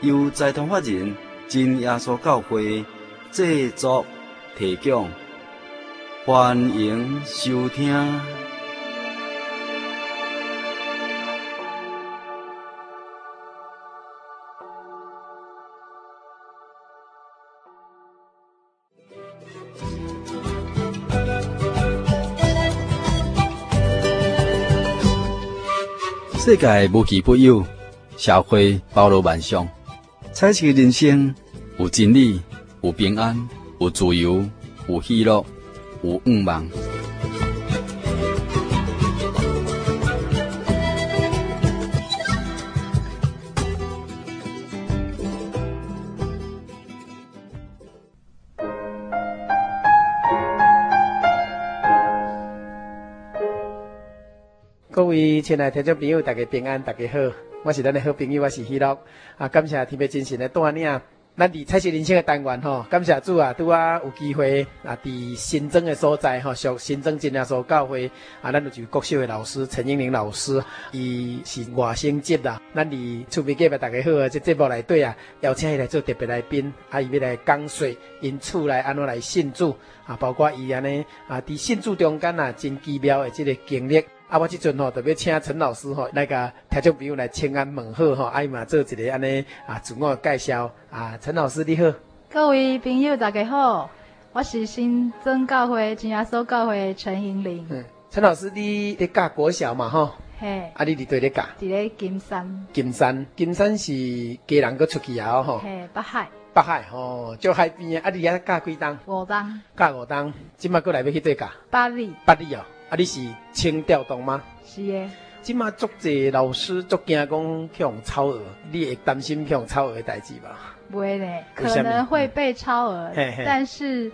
由财团法人真耶稣教会制作提供，欢迎收听。世界无奇不有，社会包罗万象。彩色人生有真理，有平安，有自由，有喜乐，有愿望。位亲爱的听众朋友，大家平安，大家好。我是咱的好朋友，我是喜乐啊！感谢天父精神的带领，咱伫彩色人生的单元吼，感谢主啊，拄啊有机会啊，伫新增的所在吼，属新庄真耶稣教会啊，咱就国小的老师陈英玲老师，伊是外省籍啦。咱伫厝边隔壁大家好啊，这节目内底啊，邀请伊来做特别来宾，啊，伊要来讲说因厝内安怎来信主啊，包括伊安尼啊，伫信主中间啊，真奇妙的这个经历。啊，我即阵吼特别请陈老师吼来个听众朋友来请安问好吼，啊伊嘛做一个安尼啊自我介绍啊，陈老师你好，各位朋友大家好，我是新庄教会真耶稣教会陈英玲。嗯，陈老师你咧教国小嘛吼？嘿，啊你伫对咧教？伫咧金山。金山，金山是家人搁出去啊吼？嘿，北海。北海吼，就海边啊，你遐教几档？五档。教五档，即麦过来要去对教？八里。八里哦。啊！你是清调动吗？是的。即马足侪老师足惊讲去用超额，你会担心去用超额的代志吧？不会嘞，可能会被超额，嗯、但是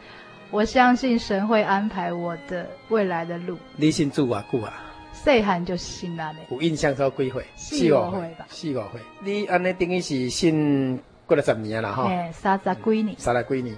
我相信神会安排我的未来的路。你信主啊？久啊？细汉就信了嘞。有印象说几岁？四五岁吧。四五岁。你安尼等于是信过了十年了哈？嘿，三十几年。三十几年。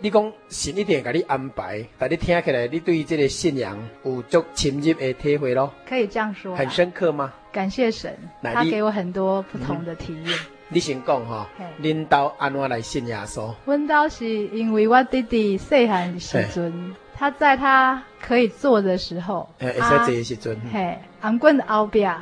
你讲神一定给你安排，但你听起来，你对于这个信仰有足深入的体会咯？可以这样说。很深刻吗？感谢神，他给我很多不同的体验。嗯、你先讲哈，恁兜安怎来信耶稣？阮兜是因为我弟弟细汉时阵，他在他可以坐的时候，会使坐的时阵，嘿，頷棍后边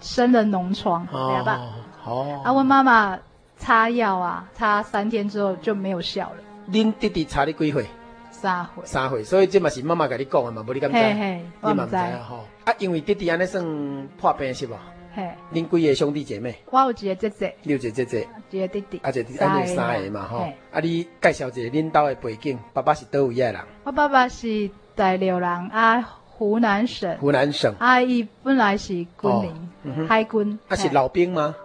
生了脓疮，明白？哦，啊，我妈妈擦药啊，擦三天之后就没有效了。恁弟弟差你几岁？三岁。三岁，所以这嘛是妈妈跟你讲的嘛，无你敢知？嘿嘿，知啊吼。啊，因为弟弟安尼算破病是无？嘿。恁几个兄弟姐妹？我有一个姐姐。你有一个姐姐。一个弟弟。啊，一个弟弟，安尼三个嘛吼。啊，你介绍一下恁兜的背景，爸爸是倒位的人？我爸爸是大陆人啊，湖南省。湖南省。啊，伊本来是军人，海军。啊，是老兵吗？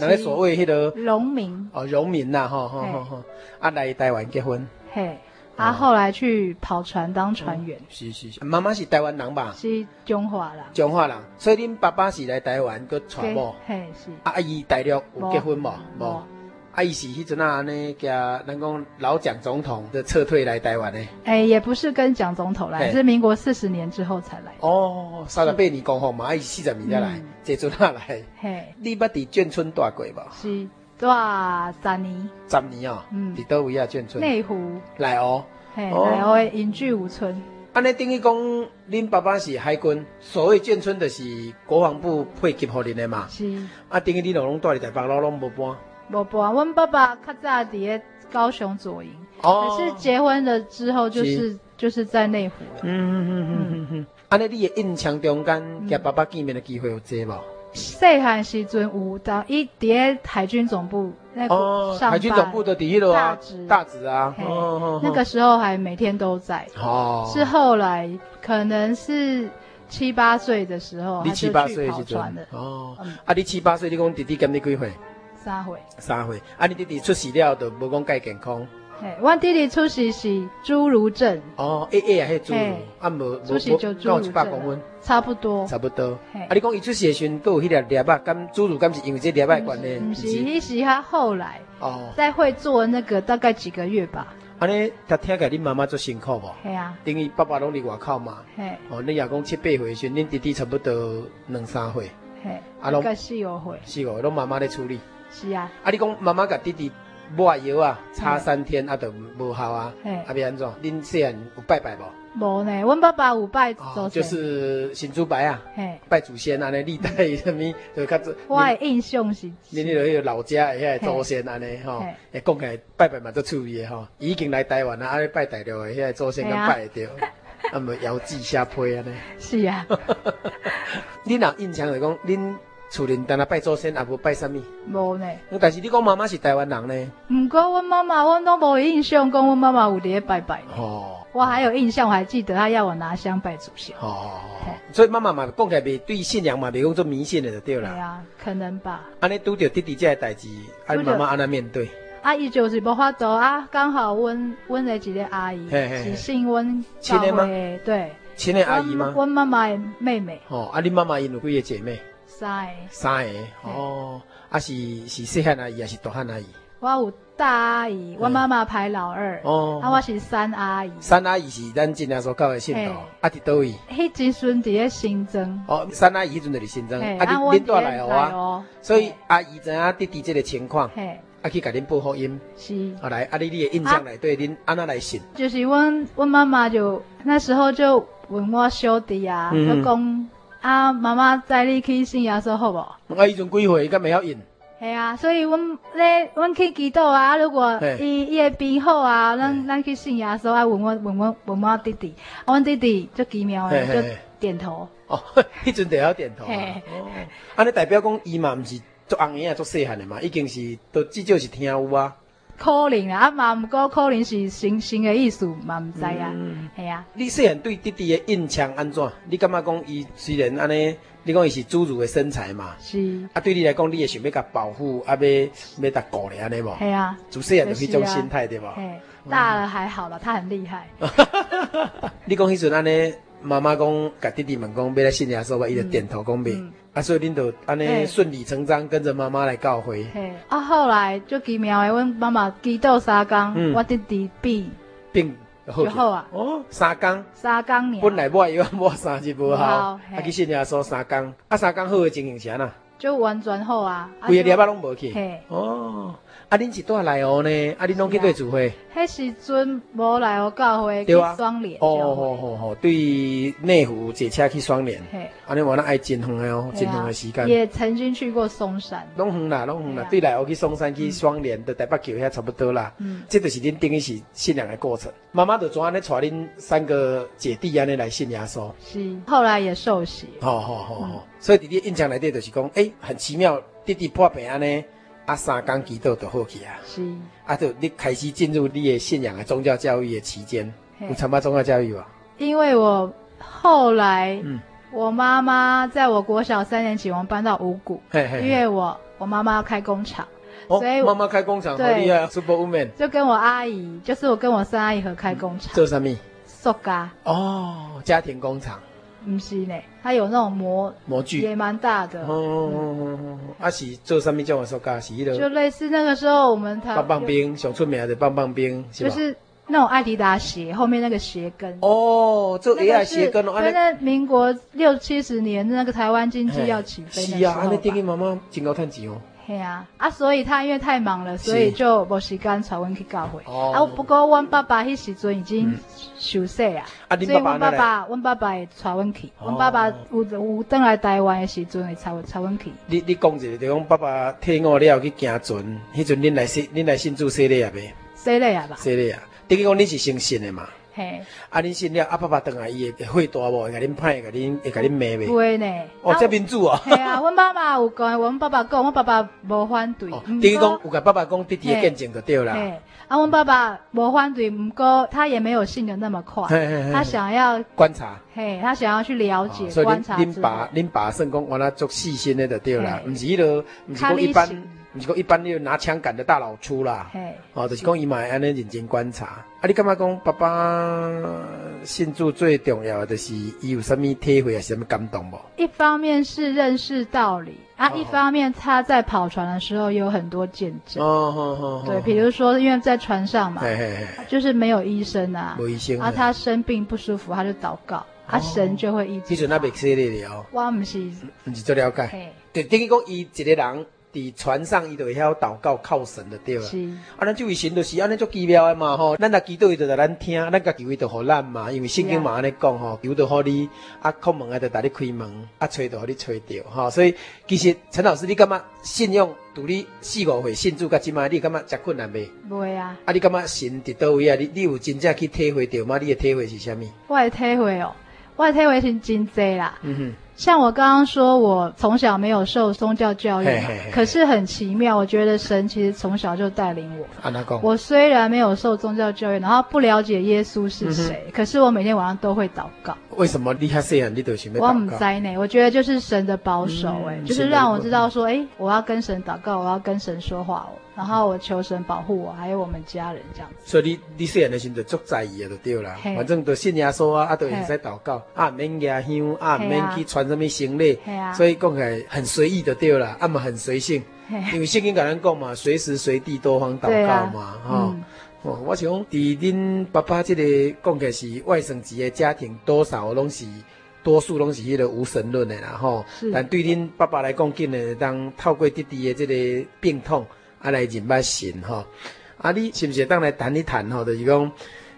那个所谓迄个农民。哦，农民呐，吼吼吼吼，啊来台湾结婚，嘿，啊后来去跑船当船员，是是是，妈妈是台湾人吧？是中华人，中华人，所以恁爸爸是来台湾个娶某，嘿是，啊姨大陆有结婚无？无。阿姨是迄阵啊，呢，甲人讲老蒋总统的撤退来台湾呢？哎，也不是跟蒋总统来，是民国四十年之后才来。哦，三十八年过后嘛，阿姨四十年才来，这阵啊来。嘿，你捌伫眷村住过无？是，住十年。十年啊？嗯。伫倒位啊？眷村。内湖。来哦。嘿，来哦，隐居五村。安尼等于讲，恁爸爸是海军，所谓眷村就是国防部配给予恁的嘛。是。啊，等于你老拢住伫台北，老拢无搬。无搬，阮爸爸较早伫个高雄左营，可是结婚了之后就是就是在内湖了。嗯嗯嗯嗯嗯嗯。安尼你的印象中间，甲爸爸见面的机会有多无？细汉时阵有到伊伫咧海军总部那个上班。海军总部的底下大子大直啊。哦。那个时候还每天都在。哦。是后来可能是七八岁的时候，你七八岁时船的。哦。啊，你七八岁，你讲弟弟跟你几岁？三岁。三岁，啊，你弟弟出事了，就无讲介健康。嘿，我弟弟出世是侏儒症。哦，一一啊，迄侏儒，啊无出事就侏儒症。差不多。差不多。嘿，啊，你讲伊出事的时阵，都有迄粒粒啊，敢侏儒，敢是因为这粒啊关系？不是，伊是他后来哦，在会做那个大概几个月吧。安尼，他听起来，恁妈妈做辛苦无？系啊。等于爸爸拢伫外口嘛。嘿。哦，你也讲七八岁时，恁弟弟差不多两三岁。嘿。啊，拢四五岁。四五，拢妈妈在处理。是啊。啊，你讲妈妈甲弟弟抹药啊，差三天啊，都无效啊。嘿。啊，要安怎？恁细汉有拜拜无？无呢，阮爸爸有拜祖先，就是神主牌啊，拜祖先啊，那历代什么就较做。我的印象是，恁迄个老家个祖先安尼吼，会讲起来拜拜嘛做趣味的吼，已经来台湾啊，啊拜大陆的遐个祖先敢拜得着，啊么摇祭下配安尼。是啊。恁若印象来讲，恁厝里单啊拜祖先，也无拜啥物？无呢。但是你讲妈妈是台湾人呢？毋过阮妈妈，阮都无印象，讲阮妈妈有伫咧拜拜。哦。我还有印象，我还记得他要我拿香拜祖先。哦，所以妈妈嘛讲起来袂对信仰嘛袂讲做迷信的就对了。对啊，可能吧。安尼拄着弟弟这个代志，阿妈妈安那面对？阿姨就是无法度啊，刚好阮阮的一个阿姨是信阮教会的，对，亲的阿姨吗？阮妈妈的妹妹。哦，啊，你妈妈因有几个姐妹？三个。三个。哦，啊是是细汉阿姨还是大汉阿姨？我有大阿姨，我妈妈排老二。哦，啊，我是三阿姨。三阿姨是咱今年所教的信徒，啊，伫倒位？迄阵阵伫咧新增。哦，三阿姨迄阵伫新增，啊，恁恁带来哦啊。所以阿姨知影弟弟这个情况，啊，去甲恁报福音。是。后来，啊，你你的印象内对恁安怎来信？就是阮阮妈妈就那时候就问我小弟啊，就讲啊，妈妈带你去信耶稣好不？啊，迄阵几岁，敢袂晓用？系啊，所以阮咧，阮去祈祷啊。如果伊伊会变好啊，咱咱去信耶稣啊。问我问我问我弟弟，阮弟弟就奇妙诶，就点头。哦，迄阵就要点头。哦，安尼代表讲伊嘛毋是做红婴仔做细汉诶嘛，已经是都至少是听有啊。可能啊，啊嘛毋过可能是新新的意思嘛毋知啊。系啊。你细汉对弟弟的印象安怎？你感觉讲伊虽然安尼？你讲伊是侏儒的身材嘛？是。啊，对你来讲，你也想要甲保护，啊，要要甲顾咧安尼无？系啊。自细汉就迄种心态对无？嘿，大了还好了，他很厉害。你讲迄阵安尼，妈妈讲甲弟弟们讲要来信耶稣，伊就点头讲袂。啊，所以恁就安尼顺理成章跟着妈妈来教会。嘿。啊，后来最奇妙的，阮妈妈祈祷三工，我弟弟病病。就好啊！哦，三工，三工呢。本来我以为我三日无效，啊去信也说三工，啊三工好的情形是安怎？就完全好啊！规个礼拜拢无去。嘿，哦。啊，恁是住来哦呢？啊，恁拢去对聚会？迄时阵无来哦教会去双连。哦吼吼吼，对内湖坐车去双联。嘿，安尼我那爱真远的哦，真远的时间。也曾经去过松山。拢远啦，拢远啦。对来我去松山去双联，的台北桥遐差不多啦。嗯，这就是恁等于是信仰的过程。妈妈就怎安尼带恁三个姐弟安尼来信耶稣。是，后来也受洗。好好好好，所以弟弟印象内底就是讲，诶，很奇妙，弟弟破病安尼。啊，三工祈祷就好去啊！是啊，就你开始进入你的信仰的宗教教育的期间，有参加宗教教育吧？因为我后来，嗯，我妈妈在我国小三年级，我们搬到五股，嘿嘿，因为我我妈妈要开工厂，所以妈妈开工厂，好厉害，Super Woman，就跟我阿姨，就是我跟我三阿姨合开工厂，做什么？塑胶哦，家庭工厂。不是呢，它有那种模模具，也蛮大的。哦哦哦哦，啊是做上面叫我说噶？是迄个。就类似那个时候我们他棒棒冰，想出名的棒棒冰，就是那种阿迪达鞋后面那个鞋跟。哦，做 AI 鞋跟哦。因为民国六七十年那个台湾经济要起飞的时候。是啊，那电影妈妈真够赚钱哦。对啊，啊，所以他因为太忙了，所以就无时间带阮去教会。哦。啊，不过阮爸爸迄时阵已经休息啊，所以阮爸爸，阮爸爸会带阮去。阮爸爸有有转来台湾的时阵会带带阮去。你你讲一个，就讲爸爸退伍了去行船，迄阵恁来信，恁来信主洗礼啊未？洗礼啊吧。洗礼啊，等于讲你是先信的嘛。嘿，啊，恁信了，啊，爸爸等下伊会会大无？会甲恁歹，会甲恁会甲恁骂袂？会呢。哦，这民主啊。系啊，阮妈妈有讲，阮爸爸讲，阮爸爸无反对。等于讲有甲爸爸讲弟弟的见证就对啦。啊，阮爸爸无反对，毋过他也没有信的那么快。他想要观察。嘿，他想要去了解观察。所以恁爸恁爸算讲，原来做细心的就对啦，毋是迄个，毋是讲一般。毋是讲一般你拿枪杆的大老粗啦，嘿，哦，就是讲伊嘛会安尼认真观察。啊，你感觉讲爸爸信主最重要的就是伊有什么体会啊，什么感动无？一方面是认识道理啊，哦、一方面他在跑船的时候有很多见证。哦哦哦，对，比如说因为在船上嘛，嘿嘿嘿就是没有医生啊，没医生啊，他生病不舒服，他就祷告，哦、啊，神就会医治。其实那边是的哦，我唔是，唔是做了解，嘿对，等于讲伊一个人。伫船上，伊就会晓祷告靠神的对啊。是，啊，咱这位神就是安尼做奇妙的嘛吼。咱若祈祷伊就在咱听，咱家求伊就互咱嘛。因为圣经嘛安尼讲吼，求就互你，啊，叩门啊就带你开门，啊，吹就互你吹着吼。所以其实陈老师，你感觉信用独你四五岁信主甲即卖，你感觉真困难袂？袂啊。啊，你感觉神伫倒位啊？你你有真正去体会着吗？你的体会是啥物？我的体会哦，我的体会是真济啦。嗯哼。像我刚刚说，我从小没有受宗教教育嘛，可是很奇妙，我觉得神其实从小就带领我。我虽然没有受宗教教育，然后不了解耶稣是谁，可是我每天晚上都会祷告。为什么厉害？这样你都行？我唔知呢，我觉得就是神的保守，哎，就是让我知道说，哎，我要跟神祷告，我要跟神说话哦。然后我求神保护我，还有我们家人这样子。所以你你细汉的时候就足在意的就对了，反正都信耶稣啊，啊都会使祷告，啊免压香，啊免去传什么行李，所以讲起来很随意的对了，啊嘛很随性，因为圣经跟咱讲嘛，随时随地多方祷告嘛，哈。哦，我想讲，伫恁爸爸这个讲起来是外省籍的家庭，多少拢是多数拢是迄个无神论的啦，吼。但对恁爸爸来讲，竟然当透过弟弟的这个病痛。啊，来认捌神吼，啊，你是不是当来谈一谈吼？就是讲，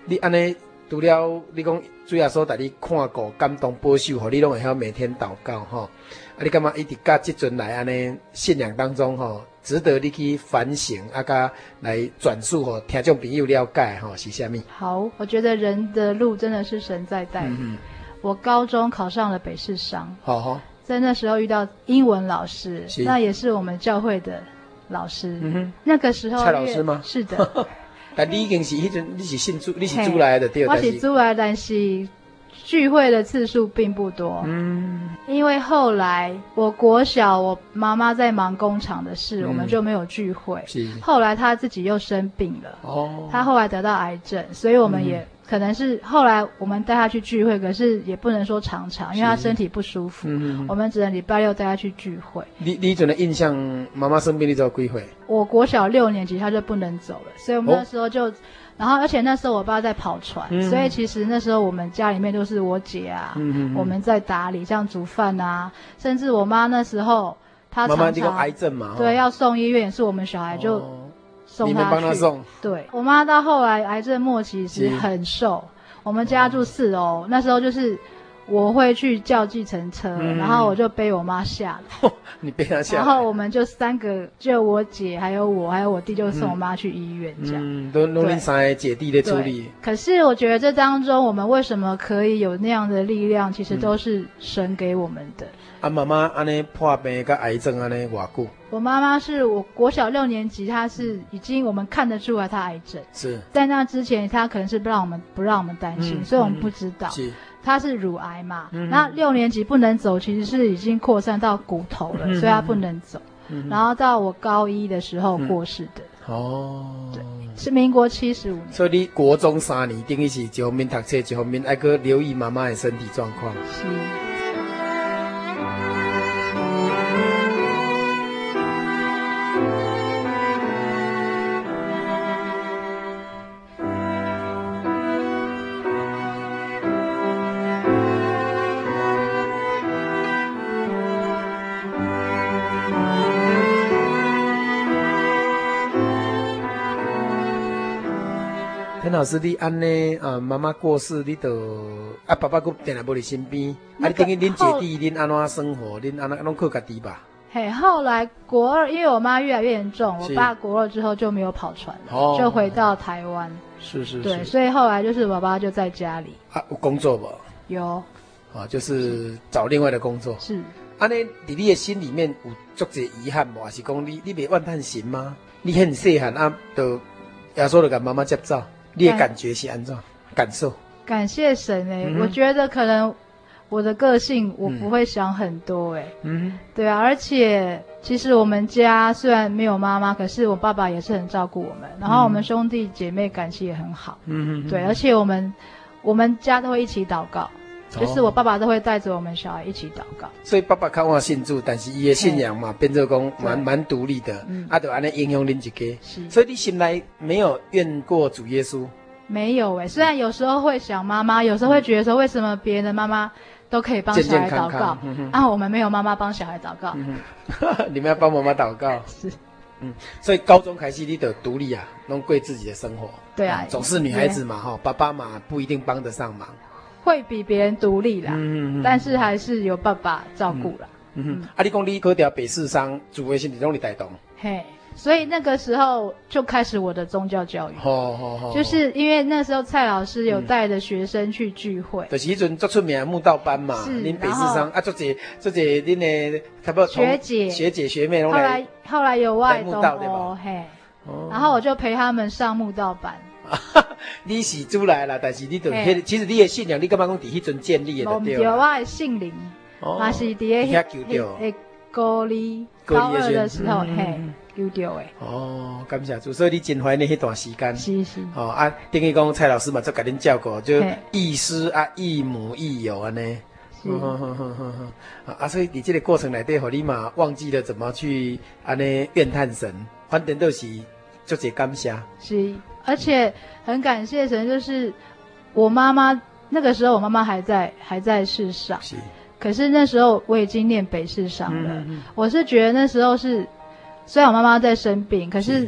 你安尼除了你讲主要说带你看过、感动、保守，吼，你拢会晓每天祷告吼。啊，你感觉一直甲即阵来安尼信仰当中吼，值得你去反省，啊，甲来转述吼，听众朋友了解吼是虾米？好，我觉得人的路真的是神在带。嗯嗯。我高中考上了北市商，好好，在那时候遇到英文老师，那也是我们教会的。老师，嗯哼，那个时候蔡老师吗？是的，但你已经是迄阵，你是信主，你是主来的，对，我是主来，但是聚会的次数并不多。嗯，因为后来我国小，我妈妈在忙工厂的事，我们就没有聚会。是，后来她自己又生病了，哦，她后来得到癌症，所以我们也。可能是后来我们带他去聚会，可是也不能说常常，因为他身体不舒服。我们只能礼拜六带他去聚会。你你怎的印象？妈妈生病你走几回？我国小六年级他就不能走了，所以我们那时候就，哦、然后而且那时候我爸在跑船，嗯、所以其实那时候我们家里面都是我姐啊，我们在打理，像煮饭啊，甚至我妈那时候她常常妈妈癌症嘛，对，要送医院，是我们小孩就。哦送他去，他送。对，我妈到后来癌症末期是。很瘦，我们家住四楼，嗯、那时候就是我会去叫计程车，嗯、然后我就背我妈下来，你背她下来，然后我们就三个，就我姐还有我还有我弟，就送我妈去医院这样，嗯，都弄你三个姐弟的处理。可是我觉得这当中，我们为什么可以有那样的力量，其实都是神给我们的。嗯啊，妈妈安尼破病跟癌症安尼偌久？我妈妈是我国小六年级，她是已经我们看得出来她癌症。是在那之前，她可能是不让我们不让我们担心，嗯、所以我们不知道。是，她是乳癌嘛？嗯、那六年级不能走，其实是已经扩散到骨头了，嗯、所以他不能走。嗯、然后到我高一的时候过世的。嗯、哦，对，是民国七十五年。所以你国中三年定一起一方面读册，一方面爱哥留意妈妈的身体状况。是。老师，你安尼啊，妈妈过世，你都啊，爸爸搁定来无你身边，啊，你等于恁姐弟恁安怎生活，恁安怎拢靠家己吧？嘿，后来国二，因为我妈越来越严重，我爸国二之后就没有跑船，就回到台湾。是是是。对，所以后来就是爸爸就在家里。啊，有工作不？有。啊，就是找另外的工作。是。安尼，你的心里面有足侪遗憾无？还是讲你你袂怨叹神吗？你很细汉啊，都耶稣就甲妈妈接走。你的感觉是安怎？感受？感谢神诶、欸，嗯、我觉得可能我的个性我不会想很多哎，嗯，对啊，而且其实我们家虽然没有妈妈，可是我爸爸也是很照顾我们，然后我们兄弟姐妹感情也很好，嗯嗯，对，而且我们我们家都会一起祷告，就是我爸爸都会带着我们小孩一起祷告。所以爸爸看我信主，但是伊的信仰嘛，变做讲蛮蛮独立的，啊，就安尼影响恁一家，是，所以你心内没有怨过主耶稣？没有哎，虽然有时候会想妈妈，有时候会觉得说为什么别人的妈妈。都可以帮小孩祷告健健康康、嗯、啊！我们没有妈妈帮小孩祷告，嗯、你们要帮妈妈祷告。是，嗯，所以高中开始你得独立啊，弄过自己的生活。对啊，总是女孩子嘛，哈，爸爸嘛不一定帮得上忙，会比别人独立啦。嗯嗯，但是还是有爸爸照顾啦。嗯哼，啊，你讲你考掉北市商，主要是你拢你带动。嘿。所以那个时候就开始我的宗教教育，就是因为那时候蔡老师有带着学生去聚会，就是一阵做出名的慕道班嘛，您北市商啊，做者做者恁的差不多学姐学姐学妹拢来。后来后来有外慕道对吧？嘿，然后我就陪他们上慕道班。你是主来啦，但是你都其实你的信仰，你干嘛讲在迄阵建立的？我们我的姓林，嘛是伫个迄高二高二的时候嘿。丢掉诶！哦，感谢主，所以你真怀念那段时间。是是。哦啊，等于讲蔡老师嘛，就给恁照顾，就亦师啊，亦母亦友安尼。是。啊，所以你这个过程内底，和你嘛忘记了怎么去安尼怨叹神，反正都是做些感谢。是，而且很感谢神，就是我妈妈那个时候，我妈妈还在还在世上。是。可是那时候我已经念北市上了，嗯嗯，我是觉得那时候是。虽然我妈妈在生病，可是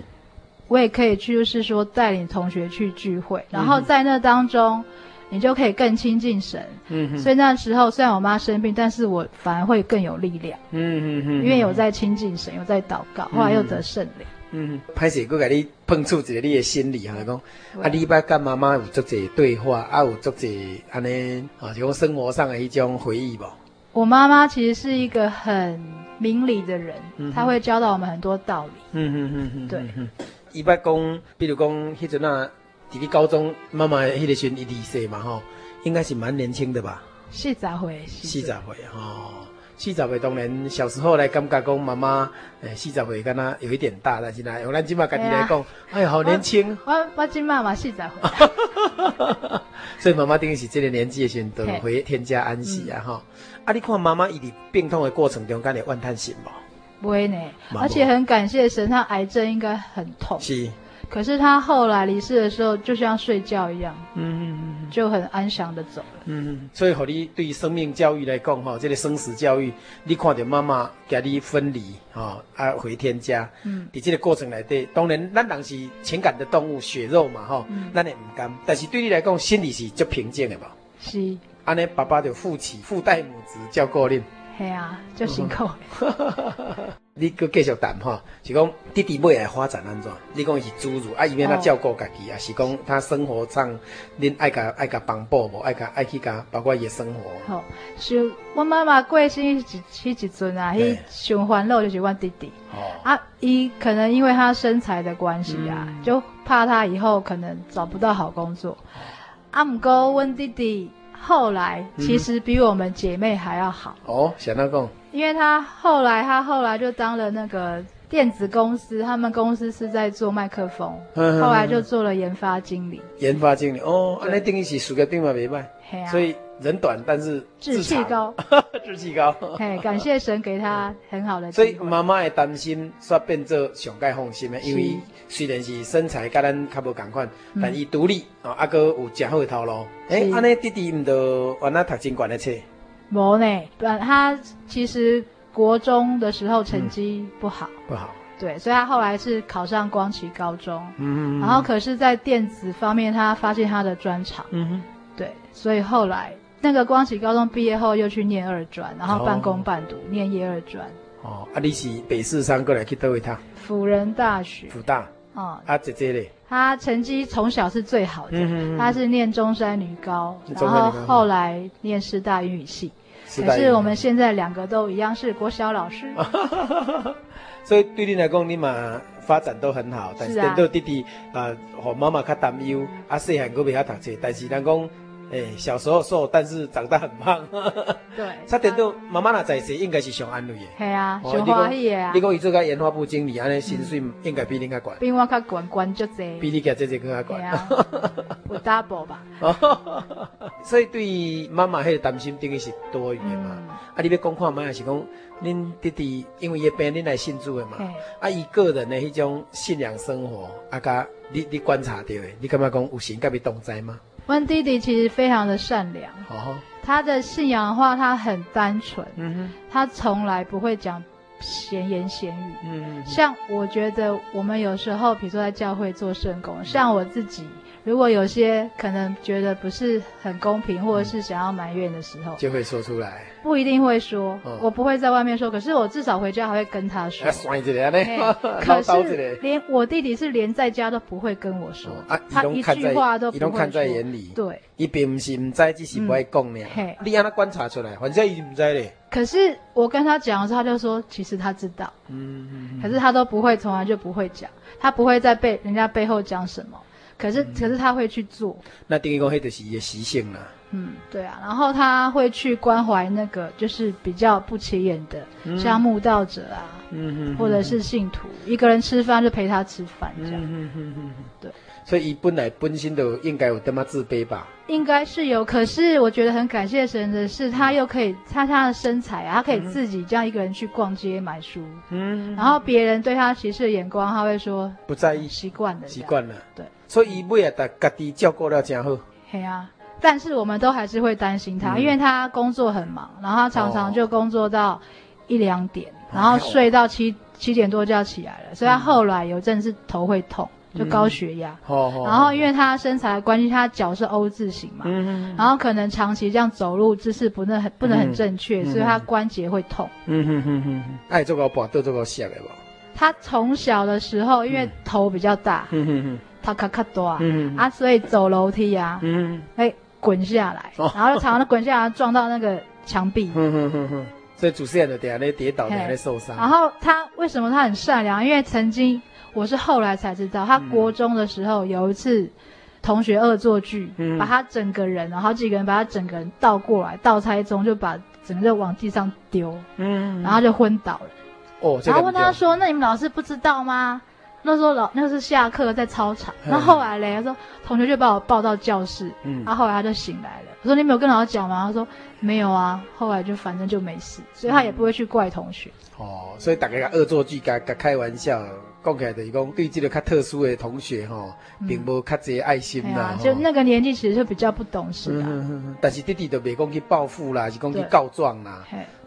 我也可以去，就是说带领同学去聚会，然后在那当中，你就可以更亲近神。嗯哼。所以那时候虽然我妈生病，但是我反而会更有力量。嗯嗯嗯。因为有在亲近神，有在祷告，后来又得圣灵。嗯。歹势，我给你碰触一个你的心理哈，讲啊，你捌跟妈妈有做这对话，啊，有做这安尼啊，就讲生活上的一种回忆吧。我妈妈其实是一个很明理的人，她会教导我们很多道理。嗯嗯嗯嗯，对。一般讲，比如讲，迄阵啊，弟弟高中，妈妈迄个时阵一二岁嘛，吼，应该是蛮年轻的吧？四十岁，四十岁哦，四十岁当然小时候来感觉讲妈妈，诶，四十岁敢若有一点大，但是呢，用咱今嘛家己来讲，哎呀，好年轻。我我今嘛嘛四十岁。所以妈妈等于是这个年纪的时阵，都会添加安息啊，哈。啊！你看妈妈伊伫病痛的过程中，敢会怨叹心无？不会呢，而且很感谢神，他癌症应该很痛。是。可是他后来离世的时候，就像睡觉一样，嗯嗯嗯，就很安详的走了。嗯嗯。所以，和你对于生命教育来讲，哈，这个生死教育，你看到妈妈甲你分离，哈，啊回天家，嗯，伫这个过程内底，当然，咱人是情感的动物，血肉嘛，哈，咱也唔甘，但是对你来讲，心里是足平静的吧。是。安尼爸爸就负起父代母职照顾恁，系啊，就辛苦。你佫继续谈哈，是讲弟弟未来发展安怎？你讲是诸如啊，伊免他照顾家己啊，是讲他生活上恁爱甲爱甲帮补无？爱甲爱去甲包括伊的生活。好，是我妈妈过身迄一迄一阵啊，迄上烦恼就是阮弟弟。哦。啊，伊可能因为他身材的关系啊，就怕他以后可能找不到好工作。啊，毋过阮弟弟。后来其实比我们姐妹还要好。哦，想到讲，因为他后来他后来就当了那个电子公司，他们公司是在做麦克风，后来就做了研发经理。研发经理哦，那定义是数个定嘛没卖，所以。人短，但是志气高，志气高。嘿，感谢神给他很好的。所以妈妈会担心，煞变做上盖放心的，因为虽然是身材跟咱较无共款，但伊独立啊，阿哥有较好的头路。哎，安尼弟弟唔都原来读真悬的册？无呢，他其实国中的时候成绩不好，不好。对，所以他后来是考上光启高中。嗯嗯。然后可是，在电子方面，他发现他的专长。嗯哼。对，所以后来。那个光启高中毕业后又去念二专，然后半工半读、哦、念一二专。哦，啊，你是北四三过来去叨位他？辅仁大学。辅大。哦。啊，姐姐嘞？她成绩从小是最好的，她、嗯嗯、是念中山女高，然后后来念师大英语系。可是我们现在两个都一样是国小老师。所以对你来讲，你嘛发展都很好，但是等到弟弟啊和妈妈较担忧，啊细汉佫袂晓读册，但是人讲。哎，小时候瘦，但是长大很胖。对，差点都妈妈那在时应该是上安慰的。系啊，上欢喜的啊。你讲伊做个研发部经理，安尼薪水应该比你较悬。比我较悬，悬足济。比你家姐姐更加高。有 double 吧。所以对妈妈迄个担心，等于是多余的嘛。啊，你要讲看嘛，是讲恁弟弟因为伊病，恁来信主的嘛。啊，伊个人的迄种信仰生活，啊，甲你你观察到的，你感觉讲有神甲伊同在吗？温弟弟其实非常的善良，哦、他的信仰的话，他很单纯，他从来不会讲闲言闲语。嗯，像我觉得我们有时候，比如说在教会做圣工，像我自己。如果有些可能觉得不是很公平，或者是想要埋怨的时候，就会说出来。不一定会说，我不会在外面说，可是我至少回家还会跟他说。可是连我弟弟是连在家都不会跟我说，他一句话都不会看在眼里。对，一并不是不知，只是不会讲呢。你让他观察出来，反正他不知嘞。可是我跟他讲的时候，他就说其实他知道。嗯，可是他都不会，从来就不会讲，他不会在背人家背后讲什么。可是，可是他会去做。那等于讲，黑的是一个习性了。嗯，对啊。然后他会去关怀那个，就是比较不起眼的，像慕道者啊，嗯或者是信徒，一个人吃饭就陪他吃饭这样。嗯嗯嗯对。所以，本来本身的应该有这么自卑吧？应该是有，可是我觉得很感谢神的是，他又可以，他他的身材啊，他可以自己这样一个人去逛街买书。嗯。然后别人对他歧视的眼光，他会说不在意，习惯了，习惯了。对。所以，妹也得家己照顾了真好。嘿啊，但是我们都还是会担心他，嗯、因为他工作很忙，然后他常常就工作到一两点，哦、然后睡到七七点多就要起来了，所以他后来有阵是头会痛，就高血压。嗯、然后因为他身材的关系，他脚是 O 字型嘛，嗯、然后可能长期这样走路姿势不能很不能很正确，嗯、所以他关节会痛。嗯哼哼哼，爱做个把都做个下来吧。他从小的时候，因为头比较大。嗯哼哼。他卡卡多啊，啊，所以走楼梯啊，哎，滚下来，然后就常常滚下来撞到那个墙壁，所以主持人就在那跌倒，在那受伤。然后他为什么他很善良？因为曾经我是后来才知道，他国中的时候有一次同学恶作剧，把他整个人，然后好几个人把他整个人倒过来，倒栽中就把整个往地上丢，嗯，然后就昏倒了。哦，然后问他说：“那你们老师不知道吗？”那时候老那是下课在操场，然后，后来嘞，他说同学就把我抱到教室，嗯，然后后来他就醒来了。我说你没有跟老师讲吗？他说没有啊。后来就反正就没事，所以他也不会去怪同学。嗯、哦，所以大家个恶作剧，甲甲开玩笑，讲起来就是讲对这个较特殊的同学哈，并无较侪爱心呐、啊。就那个年纪其实就比较不懂事啊。嗯、哼哼但是弟弟都别讲去报复啦，是讲去告状啦。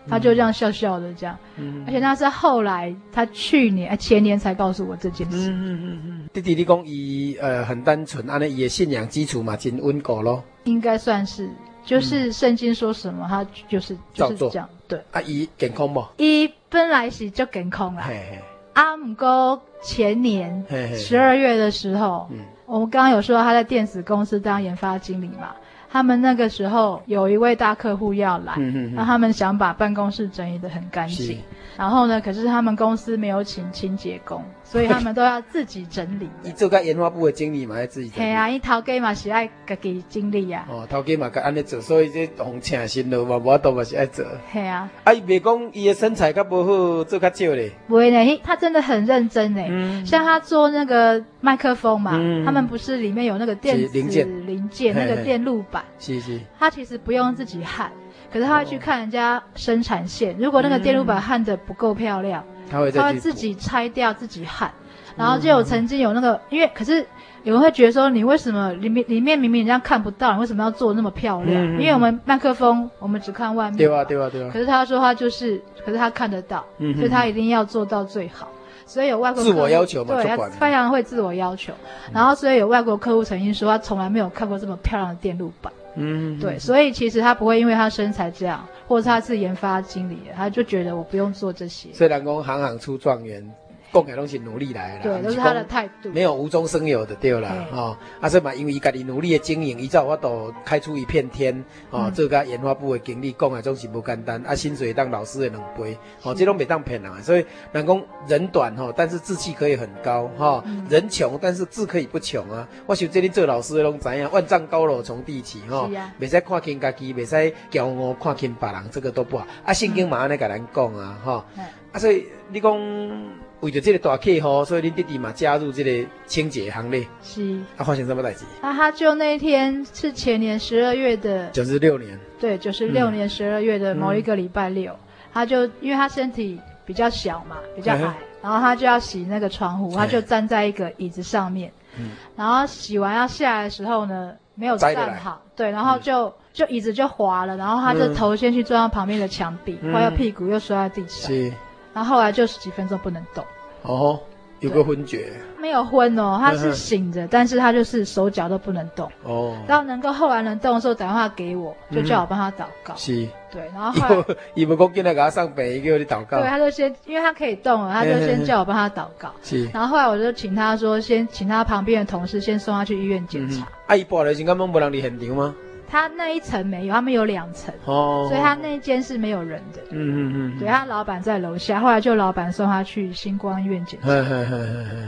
他就这样笑笑的这样，嗯、而且那是后来，他去年、前年才告诉我这件事。嗯嗯嗯弟弟，你讲伊呃很单纯，安尼伊的信仰基础嘛，真稳固咯。应该算是，就是圣经说什么，他就是就是这样。对。啊，伊健康不？伊本来是就健康啦。嘿嘿。阿姆哥前年十二月的时候，嘿嘿我们刚刚有说他在电子公司当研发经理嘛。他们那个时候有一位大客户要来，那他们想把办公室整理的很干净。然后呢，可是他们公司没有请清洁工，所以他们都要自己整理。你做个研发部的经理嘛，要自己整理。对啊，伊头家嘛是爱自己整理啊。哦，头家嘛该安尼做，所以这红请新的嘛，我都嘛是爱做。对啊。啊，伊别讲伊的身材较不好，做较少嘞。不会呢，他真的很认真呢。嗯。像他做那个麦克风嘛，他们不是里面有那个电子零件，零件那个电路板。是是。他其实不用自己焊。可是他会去看人家生产线，如果那个电路板焊的不够漂亮，他会他会自己拆掉自己焊，然后就有曾经有那个，因为可是有人会觉得说，你为什么里面里面明明人家看不到，你为什么要做那么漂亮？因为我们麦克风我们只看外面，对啊对啊对啊。可是他说他就是，可是他看得到，所以他一定要做到最好，所以有外国自我要求嘛，对，他非常会自我要求，然后所以有外国客户曾经说他从来没有看过这么漂亮的电路板。嗯，对，所以其实他不会因为他身材这样，或者他是研发经理，他就觉得我不用做这些。虽然讲行行出状元，讲起来拢是努力来的，对，都是他的态度，没有无中生有的对了啊。啊，所以嘛，因为伊家己努力的经营，伊才有法度开出一片天哦。这个研发部的经理讲的总是不简单啊，薪水当老师的两倍哦，这种没当骗人。所以人讲人短吼，但是志气可以很高哈。人穷，但是志可以不穷啊。我想这里做老师的拢知影，万丈高楼从地起哈，袂使看轻家己，袂使骄傲看轻别人，这个都不好啊。圣经嘛安尼甲咱讲啊哈。啊，所以你讲为着这个大客户，所以你弟弟嘛加入这个清洁行列。是。啊，发生什么代志？那他就那一天是前年十二月的九十六年。对，九十六年十二月的某一个礼拜六，嗯、他就因为他身体比较小嘛，比较矮，嘿然后他就要洗那个窗户，他就站在一个椅子上面。嗯。然后洗完要下来的时候呢，没有站好，对，然后就。嗯就椅子就滑了，然后他就头先去撞到旁边的墙壁，后来屁股又摔在地上，是，然后后来就十几分钟不能动。哦，有个昏厥？没有昏哦，他是醒着，但是他就是手脚都不能动。哦，然后能够后来能动的时候打电话给我，就叫我帮他祷告。是，对，然后后来伊们讲进来给他上北，叫你祷告。对，他就先，因为他可以动了，他就先叫我帮他祷告。是，然后后来我就请他说，先请他旁边的同事先送他去医院检查。阿姨不好意思，刚刚没人离现场吗？他那一层没有，他们有两层，哦，所以他那间是没有人的。嗯嗯嗯。对，他老板在楼下，后来就老板送他去星光医院检查。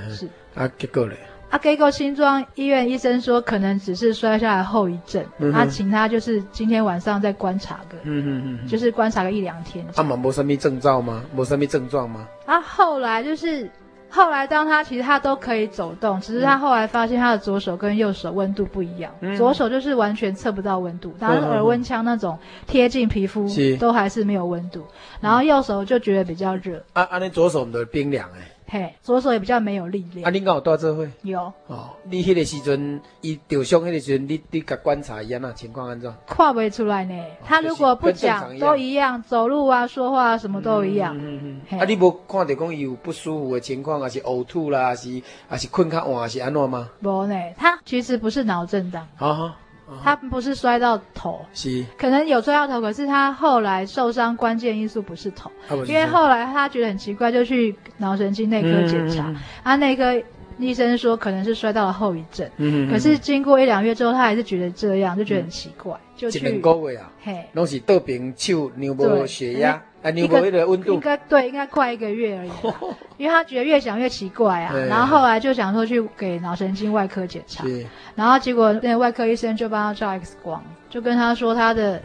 是。啊，结果嘞？啊，结果新庄医院医生说可能只是摔下来后遗症，他请他就是今天晚上再观察个，嗯嗯嗯，就是观察个一两天。啊，没什么征兆吗？没什么症状吗？啊，后来就是。后来，当他其实他都可以走动，只是他后来发现他的左手跟右手温度不一样，嗯、左手就是完全测不到温度，然后耳温枪那种贴近皮肤都还是没有温度，然后右手就觉得比较热。啊啊，你左手的冰凉哎。嘿，左手也比较没有力量。啊，你敢有带做伙？有。哦，你迄个时阵，伊受伤迄个时阵，你你甲观察一下那，情况安怎？看不出来呢。他如果不讲，都一样，走路啊、说话啊，什么都一样。嗯嗯。啊，你无看到讲伊有不舒服的情况，还是呕吐啦，还是还是困较晚，还是安怎吗？无呢，他其实不是脑震荡。啊。他不是摔到头，是。可能有摔到头，可是他后来受伤关键因素不是头，因为后来他觉得很奇怪，就去脑神经内科检查，他内科医生说可能是摔到了后遗症，可是经过一两月之后，他还是觉得这样，就觉得很奇怪，就去。一两个月啊，嘿，拢是倒边手牛无血压。啊，你个温度？应该对，应该快一个月而已，因为他觉得越想越奇怪啊，然后后来就想说去给脑神经外科检查，然后结果那个外科医生就帮他照 X 光，就跟他说他的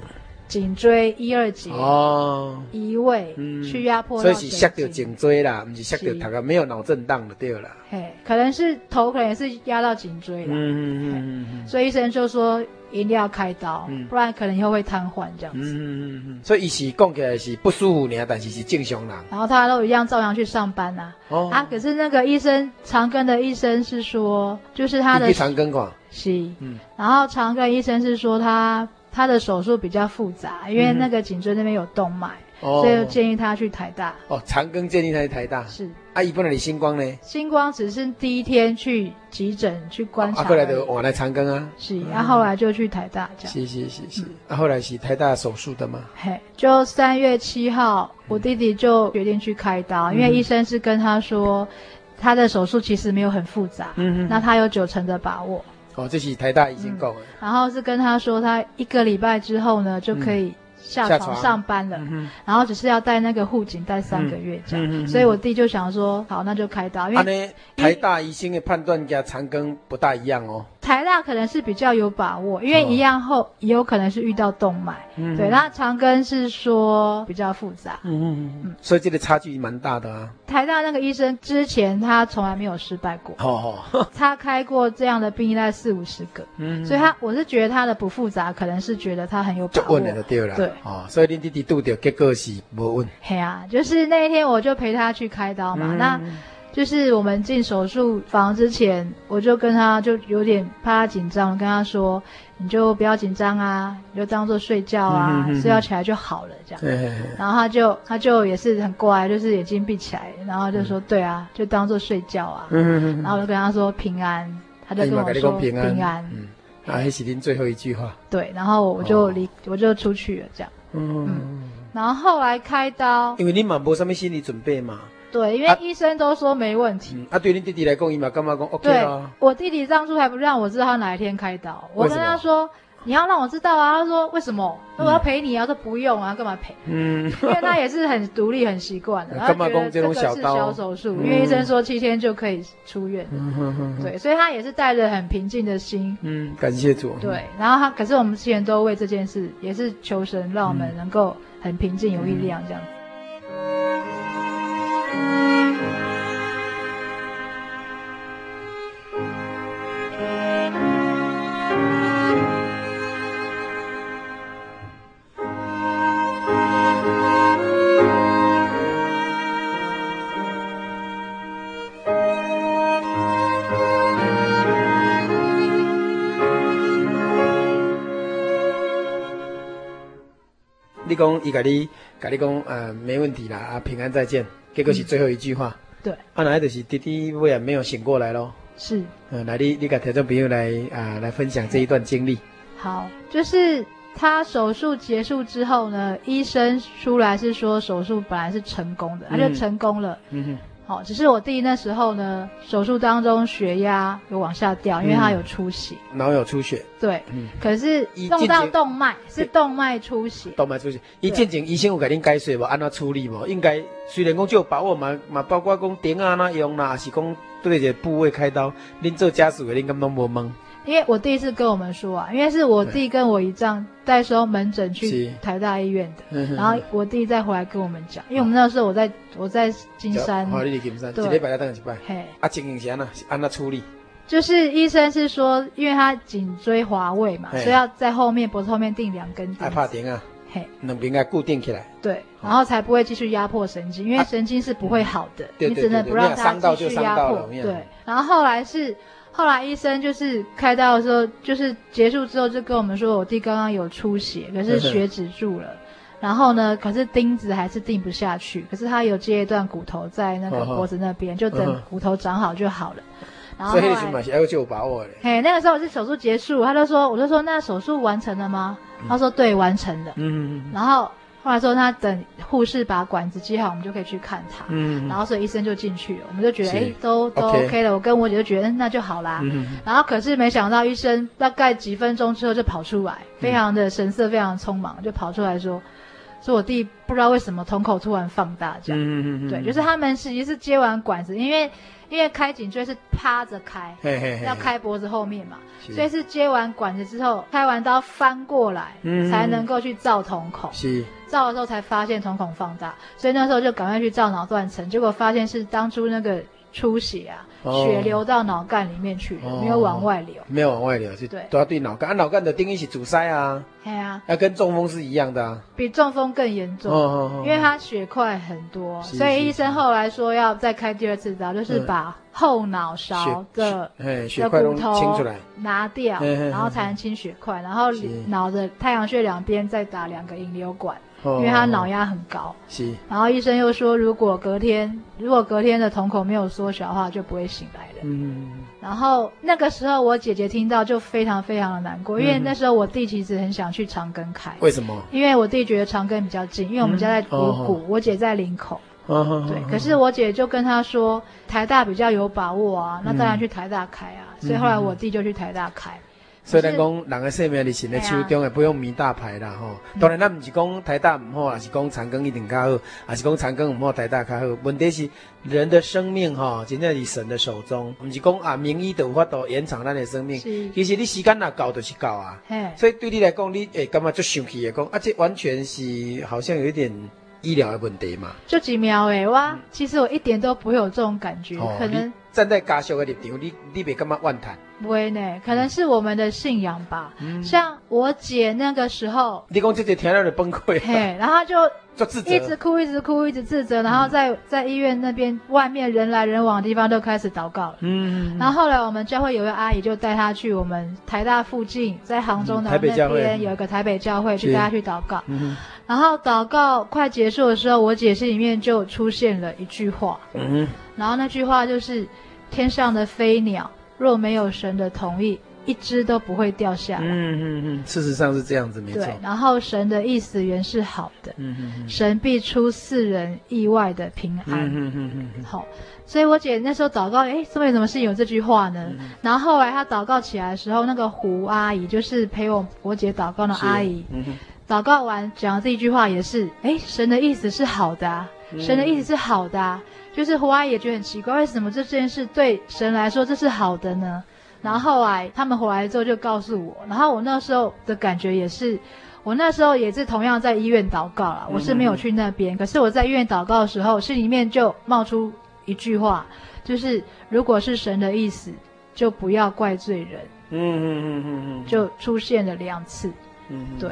颈椎一二节哦移位，去压迫，所以是摔到颈椎啦，不是摔到头啊，没有脑震荡的对了，嘿，可能是头可能也是压到颈椎了，嗯嗯嗯，所以医生就说。一定要开刀，不然可能以后会瘫痪这样子。嗯嗯嗯，所以一起讲起来是不舒服呢，但是是正常人。然后他都一样照样去上班呐。哦。啊，可是那个医生长庚的医生是说，就是他的。长庚管。是。嗯。然后长庚医生是说他他的手术比较复杂，因为那个颈椎那边有动脉。所以建议他去台大哦，长庚建议他去台大是。阿姨不能你星光呢？星光只是第一天去急诊去观察，后来的我来长庚啊。是，然后后来就去台大这样。是是是是，啊，后来是台大手术的吗？嘿，就三月七号，我弟弟就决定去开刀，因为医生是跟他说，他的手术其实没有很复杂，嗯嗯，那他有九成的把握。哦，这是台大已经够了。然后是跟他说，他一个礼拜之后呢就可以。下床上班了，然后只是要带那个护颈带三个月这样，所以我弟就想说，好，那就开刀。因为台大医生的判断跟长庚不大一样哦。台大可能是比较有把握，因为一样后也有可能是遇到动脉。对，那长庚是说比较复杂。嗯嗯嗯，所以这个差距蛮大的啊。台大那个医生之前他从来没有失败过。哦哦，他开过这样的病例大概四五十个。嗯，所以他我是觉得他的不复杂，可能是觉得他很有把握。对。对哦，所以你弟弟度掉结果是无稳。嘿啊，就是那一天我就陪他去开刀嘛。嗯、那，就是我们进手术房之前，我就跟他就有点怕他紧张，跟他说：“你就不要紧张啊，你就当做睡觉啊，嗯、哼哼睡觉起来就好了。”这样。嘿嘿嘿然后他就他就也是很乖，就是眼睛闭起来，然后就说：“嗯、对啊，就当做睡觉啊。嗯哼哼”然后我就跟他说：“平安。”他就跟我说：“平安。平安”嗯。啊，还是您最后一句话。对，然后我就离，哦、我就出去了，这样。嗯，嗯，然后后来开刀，因为你嘛没什么心理准备嘛。对，因为医生都说没问题。啊，对你弟弟来供应嘛干嘛讲 OK 啊？我弟弟当初还不让我知道他哪一天开刀，我跟他说。你要让我知道啊！他说为什么？那我要陪你啊！他说不用啊，干嘛陪？嗯，因为他也是很独立、很习惯的。然后觉得这个是小手术，因为医生说七天就可以出院。嗯哼哼。对，所以他也是带着很平静的心。嗯，感谢主。对，然后他，可是我们之前都为这件事，也是求神让我们能够很平静、有力量这样子。讲伊甲你，甲你讲，呃，没问题啦，啊，平安再见。结果是最后一句话。嗯、对。啊，那就是弟弟未然没有醒过来咯？是。嗯，来，你你给听众朋友来啊、呃，来分享这一段经历。好，就是他手术结束之后呢，医生出来是说手术本来是成功的，他就成功了。嗯哼。好，只是我弟那时候呢，手术当中血压有往下掉，因为他有出血，脑有出血。对，嗯，可是弄到动脉是动脉出血，动脉出血。一进前医生有给您解释无？安怎处理无？应该虽然讲就有把握嘛嘛，包括讲点啊那用啦，还是讲对一个部位开刀，恁做家属的恁敢拢无懵？因为我弟是跟我们说啊，因为是我弟跟我姨丈带收门诊去台大医院的，然后我弟再回来跟我们讲，因为我们那时候我在我在金山，对，金山，对，一礼拜等一拜，嘿，啊，情形是安怎，安怎处理？就是医生是说，因为他颈椎滑位嘛，所以要在后面脖子后面钉两根钉，害怕钉啊，嘿，两边该固定起来，对，然后才不会继续压迫神经，因为神经是不会好的，你只能不让它继续压迫，对，然后后来是。后来医生就是开刀的时候，就是结束之后就跟我们说，我弟刚刚有出血，可是血止住了。然后呢，可是钉子还是钉不下去，可是他有接一段骨头在那个脖子那边，就等骨头长好就好了。然后后来，嘿，那个时候是手术结束，他就说，我就说那手术完成了吗？他说对，完成了。嗯嗯嗯。然后。后来说他等护士把管子接好，我们就可以去看他。嗯，然后所以医生就进去了，我们就觉得哎，都都 OK 了。我跟我姐就觉得那就好啦。嗯，然后可是没想到医生大概几分钟之后就跑出来，非常的神色非常匆忙，就跑出来说，说我弟不知道为什么瞳孔突然放大这样。嗯嗯对，就是他们实际是接完管子，因为。因为开颈椎是趴着开，嘿嘿嘿要开脖子后面嘛，所以是接完管子之后，开完刀翻过来，嗯、才能够去照瞳孔。是，照的时候才发现瞳孔放大，所以那时候就赶快去照脑断层，结果发现是当初那个出血啊。血流到脑干里面去了，没有往外流，没有往外流，是，对，都要对脑干，啊，脑干的定义是阻塞啊，对啊，要跟中风是一样的啊，比中风更严重，因为它血块很多，所以医生后来说要再开第二次刀，就是把后脑勺的的骨头清出来。拿掉，然后才能清血块，然后脑的太阳穴两边再打两个引流管。因为他脑压很高，是。然后医生又说，如果隔天如果隔天的瞳孔没有缩小的话，就不会醒来了。嗯。然后那个时候我姐姐听到就非常非常的难过，因为那时候我弟其实很想去长庚开。为什么？因为我弟觉得长庚比较近，因为我们家在五股，我姐在林口。对。可是我姐就跟他说，台大比较有把握啊，那当然去台大开啊。所以后来我弟就去台大开。虽然讲人的生命是神的手中，也不用迷大牌啦吼。当然，咱不是讲台大唔好，也是讲长庚一定较好，也是讲长庚唔好，台大较好。问题是人的生命吼，真正是神的手中，不是讲啊名医都有法度延长咱的生命。其实你时间若够就是够啊。嘿所以对你来讲，你会感觉就生气的讲，啊这完全是好像有一点医疗的问题嘛。就几秒诶，哇，嗯、其实我一点都不会有这种感觉，哦、可能站在家属的立场，你你别感觉怨叹。不会呢，可能是我们的信仰吧。嗯、像我姐那个时候，你讲姐姐听了就崩溃，嘿，然后就一直哭，一直哭，一直自责，然后在、嗯、在医院那边外面人来人往的地方都开始祷告了。嗯，然后后来我们教会有位阿姨就带她去我们台大附近，在杭州那边有一个台北教会，去带她去祷告。嗯，然后祷告快结束的时候，我姐心里面就出现了一句话。嗯，然后那句话就是天上的飞鸟。若没有神的同意，一只都不会掉下来。嗯嗯嗯，事实上是这样子，没错。对，然后神的意思原是好的。嗯嗯嗯。神必出世人意外的平安。嗯嗯嗯。好，所以我姐那时候祷告，哎，是为什么是有这句话呢？嗯、然后后来她祷告起来的时候，那个胡阿姨就是陪我我姐祷告的阿姨，嗯、祷告完讲这一句话也是，哎，神的意思是好的啊，神的意思是好的啊。嗯、就是胡阿姨也觉得很奇怪，为什么这件事对神来说这是好的呢？然后后来他们回来之后就告诉我，然后我那时候的感觉也是，我那时候也是同样在医院祷告了，我是没有去那边，嗯、可是我在医院祷告的时候，心里面就冒出一句话，就是如果是神的意思，就不要怪罪人。嗯嗯嗯嗯嗯，就出现了两次。嗯，对。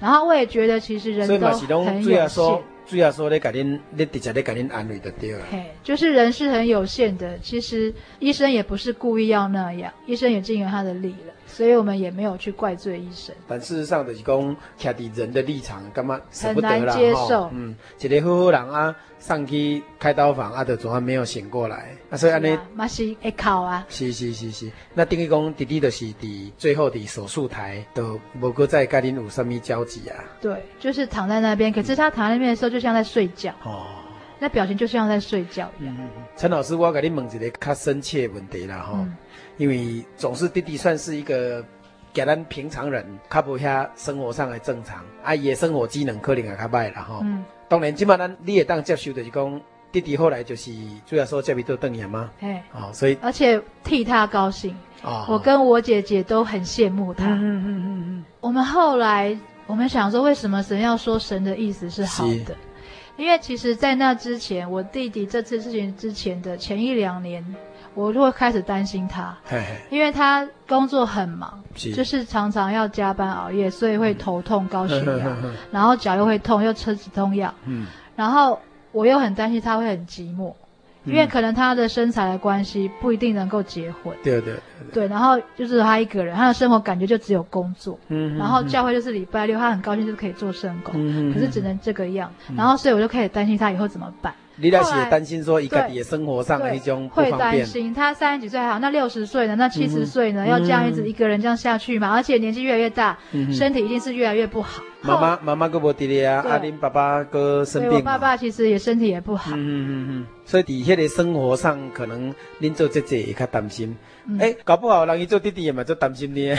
然后我也觉得其实人都很有限。主要说咧，给恁，你直接咧给恁安慰的对了。嘿，就是人是很有限的，其实医生也不是故意要那样，医生也尽了他的力了。所以我们也没有去怪罪医生，但事实上就是讲，站在人的立场，干嘛很难接受。嗯，一个好好人啊，上去开刀房啊，就总还没有醒过来，啊，所以安尼，嘛是会哭啊。是是是是，那等于讲弟弟就是伫最后的手术台都无搁再跟恁有什么交集啊？对，就是躺在那边，可是他躺在那边的时候，就像在睡觉。哦。那表情就像在睡觉一样。陈、嗯、老师，我给你问一个较深切的问题啦，哈、嗯，因为总是弟弟算是一个给咱平常人，较无遐生活上的正常，啊，伊的生活机能可能也较歹啦，哈。嗯。当然，今嘛咱你也当接受就是讲弟弟后来就是主要说这边都瞪眼吗？嘿。哦，所以而且替他高兴啊，哦、我跟我姐姐都很羡慕他。嗯嗯嗯嗯嗯。我们后来我们想说，为什么神要说神的意思是好的？因为其实，在那之前，我弟弟这次事情之前的前一两年，我就会开始担心他，嘿嘿，因为他工作很忙，是就是常常要加班熬夜，所以会头痛、高血压，嗯、然后脚又会痛，又吃止痛药，嗯，然后我又很担心他会很寂寞。因为可能他的身材的关系，不一定能够结婚。对对对，对。然后就是他一个人，他的生活感觉就只有工作。嗯。然后教会就是礼拜六，他很高兴就是可以做圣工。嗯。可是只能这个样。然后所以我就开始担心他以后怎么办。你那是担心说一个也生活上的一种。会担心他三十几岁还好，那六十岁呢？那七十岁呢？要这样一直一个人这样下去嘛？而且年纪越来越大，身体一定是越来越不好。妈妈妈妈哥无弟弟啊，阿林爸爸哥生病。我爸爸其实也身体也不好。嗯嗯嗯。所以底下的生活上，可能您做姐姐也较担心。哎，搞不好让你做弟弟也蛮做担心的。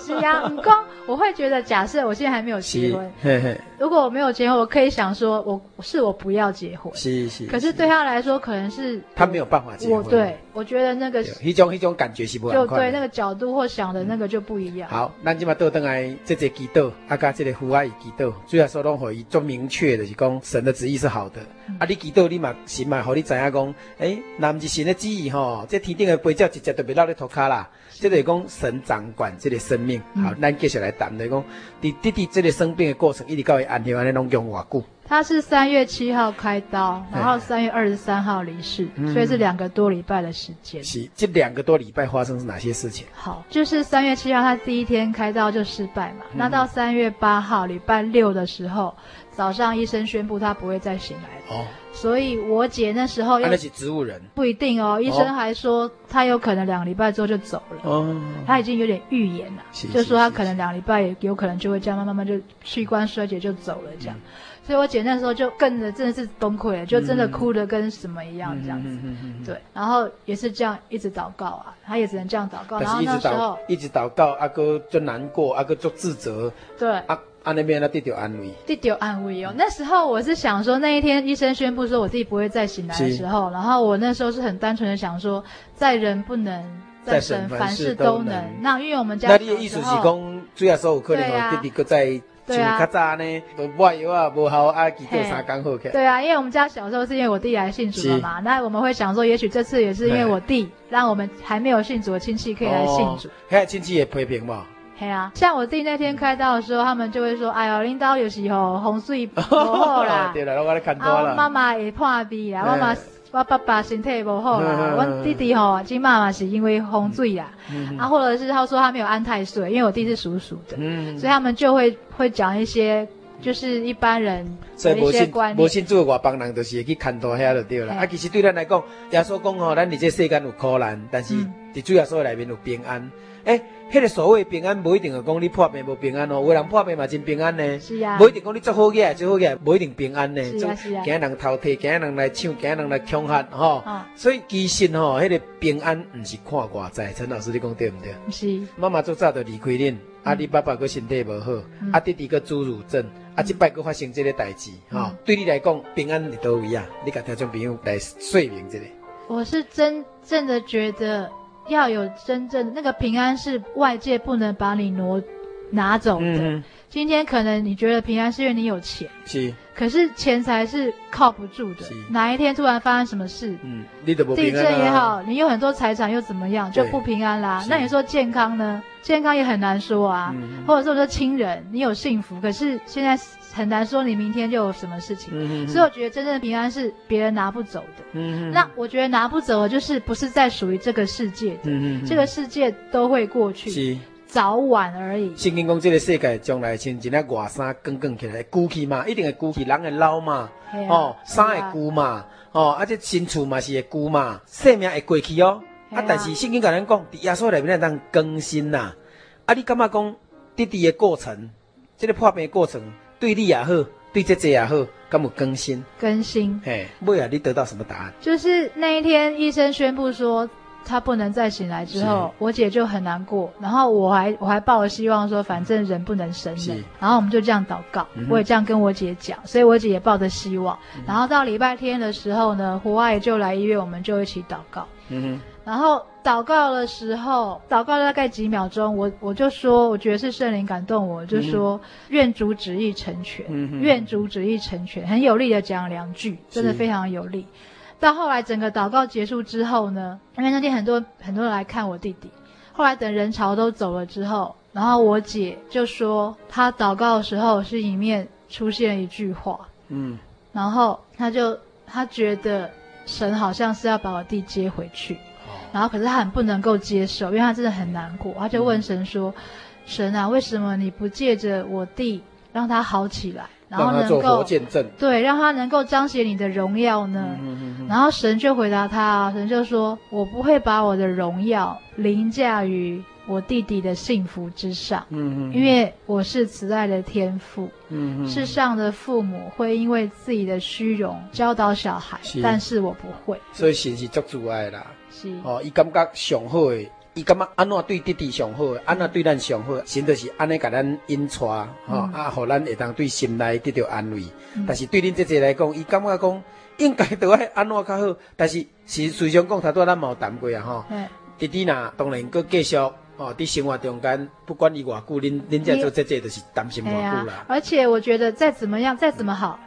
是啊，唔公我会觉得，假设我现在还没有结婚，如果我没有结婚，我可以想说，我是我不要结婚。是是。可是对他来说，可能是他没有办法结婚。对，我觉得那个一种一种感觉是不一样。就对那个角度或想的那个就不一样。好，咱今嘛倒转来，这个祈祷，啊，加这个父爱祈祷，主要说拢可以做明确的，是讲神的旨意是好的。啊，你祈祷，你嘛心嘛，和你知影讲，哎，那不是神的旨意吼，这天顶的飞鸟直接就别落咧涂骹啦。这个讲神掌管这个生命，好，咱继续来谈的讲，弟弟弟这个生病的过程，一直到伊安宁安尼拢用偌久？他是三月七号开刀，然后三月二十三号离世，所以是两个多礼拜的时间。是，这两个多礼拜发生是哪些事情？好，就是三月七号他第一天开刀就失败嘛，那到三月八号礼拜六的时候，早上医生宣布他不会再醒来了。哦。所以，我姐那时候，那是植物人，不一定哦。医生还说，他有可能两个礼拜之后就走了。哦，他已经有点预言了，就说他可能两个礼拜也有可能就会这样，慢慢慢就器官衰竭就走了这样。所以我姐那时候就更的真的是崩溃了，就真的哭的跟什么一样这样子。对，然后也是这样一直祷告啊，他也只能这样祷告。然后那时候一直祷告，阿哥就难过，阿哥就自责。对。啊，那边呢得到安慰，得到安慰哦。那时候我是想说，那一天医生宣布说我自己不会再醒来的时候，然后我那时候是很单纯的想说，在人不能，在神凡事都能。那因为我们家那你的意思是讲，主要说有可能弟弟搁在对啊，较早呢，不药啊，不好啊，几个三刚好起。对啊，因为我们家小时候是因为我弟来信主的嘛，那我们会想说，也许这次也是因为我弟，让我们还没有信主的亲戚可以来信主。现在亲戚也批评嘛。对啊，像我弟那天开刀的时候，他们就会说：“哎呦，领导有时候风水不好啦，对了，我来看多了。妈妈也破病啦，我妈我爸爸身体不好啦，我弟弟吼，今妈妈是因为风水啦，啊，或者是他说他没有安太岁，因为我弟是属鼠的，所以他们就会会讲一些就是一般人的一些观念。无信主的外邦人就是会去看多遐就对了。啊，其实对咱来讲，耶稣讲吼，咱伫这世间有苦难，但是。伫主耶稣里面有平安。诶，迄个所谓平安，不一定讲你破病无平安哦。有人破病嘛真平安呢。是啊。不一定讲你做好嘢，做好嘢，不一定平安呢。是啊是啊。惊人偷摕，惊人来抢，惊人来恐吓，吼。所以其实吼，迄个平安唔是看外在。陈老师你讲对唔对？是。妈妈做早就离开恁，啊，你爸爸个身体无好，啊，弟弟个侏儒症，啊，这摆个发生这个代志，哈，对你来讲平安伫倒位啊？你甲听众朋友来说明这个。我是真正的觉得。要有真正那个平安，是外界不能把你挪拿走的。今天可能你觉得平安是因为你有钱，是。可是钱财是靠不住的。哪一天突然发生什么事，嗯，你都不平安啊。地震也好，你有很多财产又怎么样，就不平安啦。那你说健康呢？健康也很难说啊。嗯、或者说说亲人，你有幸福，可是现在。很难说你明天就有什么事情，所以我觉得真正的平安是别人拿不走的。那我觉得拿不走的就是不是在属于这个世界的，这个世界都会过去，是早晚而已。圣经讲这个世界将来亲像那外衫卷卷起来，旧去嘛，一定会旧去，人会老嘛，啊、哦，衫会旧嘛，啊哦，而且新厝嘛是会旧嘛，生命会过去哦。啊，啊但是圣经跟人讲，在耶稣里面当更新呐、啊。啊，你干嘛讲滴滴的过程，这个破病的过程？对你也好，对姐姐也好，干嘛更新？更新。嘿，未来你得到什么答案？就是那一天医生宣布说他不能再醒来之后，我姐就很难过。然后我还我还抱着希望说，反正人不能生的。然后我们就这样祷告，嗯、我也这样跟我姐讲，所以我姐也抱着希望。嗯、然后到礼拜天的时候呢，胡阿姨就来医院，我们就一起祷告。嗯哼。然后祷告的时候，祷告大概几秒钟，我我就说，我觉得是圣灵感动我，就说、嗯、愿主旨意成全，嗯、愿主旨意成全，很有力的讲两句，真的非常有力。是到后来整个祷告结束之后呢，因为那天很多很多人来看我弟弟，后来等人潮都走了之后，然后我姐就说，她祷告的时候是里面出现了一句话，嗯，然后她就她觉得神好像是要把我弟接回去。然后，可是她很不能够接受，因为她真的很难过。她就问神说：“嗯、神啊，为什么你不借着我弟让他好起来，然后能够让他做活见证，对，让他能够彰显你的荣耀呢？”然后神就回答他，神就说：“我不会把我的荣耀凌驾于我弟弟的幸福之上，因为我是慈爱的天父。嗯、哼哼世上的父母会因为自己的虚荣教导小孩，是但是我不会。所以神是足主爱啦。”是哦，伊感觉上好诶，伊感觉安怎对弟弟上好，安怎对咱上好，神就是安尼甲咱引带，吼、嗯、啊，互咱会当对心内得到安慰。嗯、但是对恁姐姐来讲，伊感觉讲应该都爱安怎较好，但是是虽然讲，头拄咱嘛有谈过啊，吼、嗯。弟弟呐，当然阁继续哦，伫生活中间，不管伊偌久，恁恁这做姐姐就是担心偌久啦、啊。而且我觉得再怎么样，再怎么好。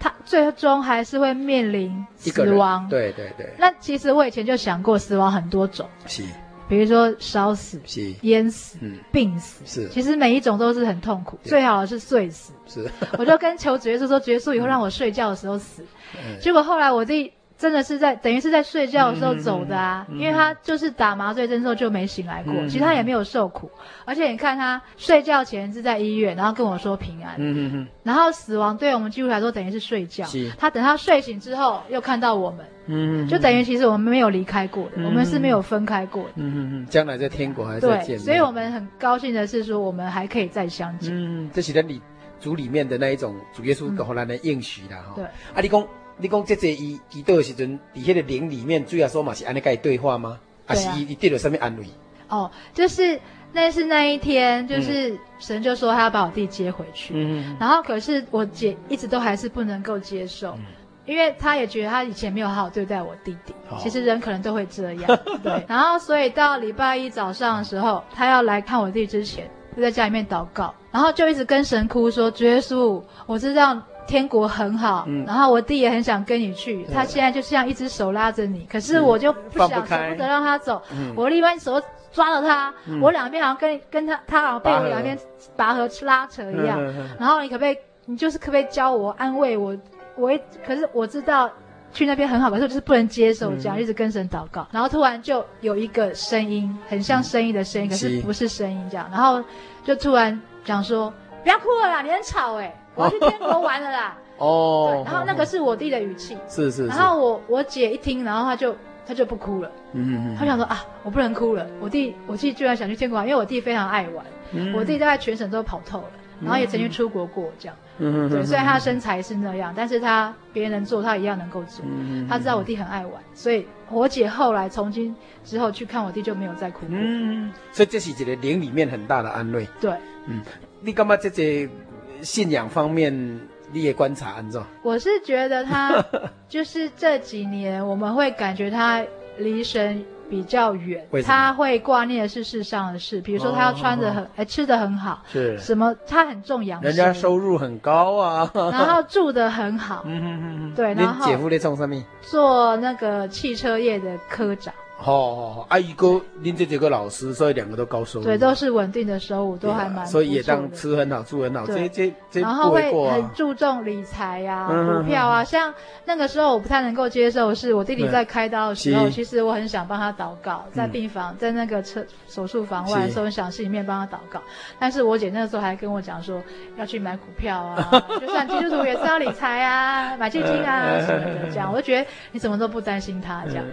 他最终还是会面临死亡。对对对。那其实我以前就想过，死亡很多种。是。比如说烧死。淹死。嗯。病死。是。其实每一种都是很痛苦。最好的是睡死。是。我就跟求主耶稣说，耶稣以后让我睡觉的时候死。结果后来我弟。真的是在等于是在睡觉的时候走的啊，嗯嗯嗯、因为他就是打麻醉针之后就没醒来过，嗯、其实他也没有受苦，而且你看他睡觉前是在医院，然后跟我说平安，嗯嗯嗯、然后死亡对我们基督徒来说等于是睡觉，是。他等他睡醒之后又看到我们，嗯嗯、就等于其实我们没有离开过的，嗯、我们是没有分开过的，嗯嗯嗯，将来在天国还在见，对，所以我们很高兴的是说我们还可以再相见，嗯，这是在你主里面的那一种主耶稣给我们的应许啦，哈、嗯，对，啊，你讲。你讲这这伊祈祷的时阵，伫迄个灵里面，主要说嘛是安尼跟伊对话吗？还是伊伊得了什么安慰？哦，就是那是那一天，就是神就说他要把我弟接回去。嗯，然后可是我姐一直都还是不能够接受，嗯、因为他也觉得他以前没有好好对待我弟弟。哦、其实人可能都会这样，对。然后所以到礼拜一早上的时候，他要来看我弟之前，就在家里面祷告，然后就一直跟神哭说：“主耶稣，我知道。”天国很好，嗯、然后我弟也很想跟你去，嗯、他现在就像一只手拉着你，可是我就不想舍不，不得让他走，嗯、我另外一手抓着他，嗯、我两边好像跟跟他，他好像被我两边拔河拉扯一样，嗯、然后你可不可以，你就是可不可以教我安慰我，我可是我知道去那边很好，可是我就是不能接受这样，嗯、一直跟神祷告，然后突然就有一个声音，很像声音的声音，嗯、可是不是声音这样，然后就突然讲说不要哭了啦，你很吵哎、欸。我要去天国玩了啦！哦，对，然后那个是我弟的语气，是是。然后我我姐一听，然后她就他就不哭了。嗯嗯，他想说啊，我不能哭了。我弟，我弟居然想去天国玩，因为我弟非常爱玩。嗯、我弟大概全省都跑透了，然后也曾经出国过这样。嗯对，虽然他身材是那样，但是他别人能做，他一样能够做。嗯，他知道我弟很爱玩，所以我姐后来从今之后去看我弟就没有再哭过。嗯，所以这是一个灵里面很大的安慰。对，嗯，你干嘛这些信仰方面？你也观察安怎？我是觉得他 就是这几年，我们会感觉他离神比较远，他会挂念的是世上的事，比如说他要穿的很，哎、哦，吃的很好，是什么？他很重养生，人家收入很高啊，然后住的很好，嗯嗯嗯，对，然后姐夫在做什么？做那个汽车业的科长。好好好，阿姨哥，您这几个老师，所以两个都高收入，对，都是稳定的收入，都还蛮，所以也当吃很好，住很好，这这这，然后会很注重理财呀、股票啊，像那个时候我不太能够接受，是我弟弟在开刀的时候，其实我很想帮他祷告，在病房，在那个车手术房外的时候，很想心里面帮他祷告，但是我姐那个时候还跟我讲说，要去买股票啊，就算基督徒也是要理财啊，买基金啊什么的，这样，我就觉得你怎么都不担心他这样。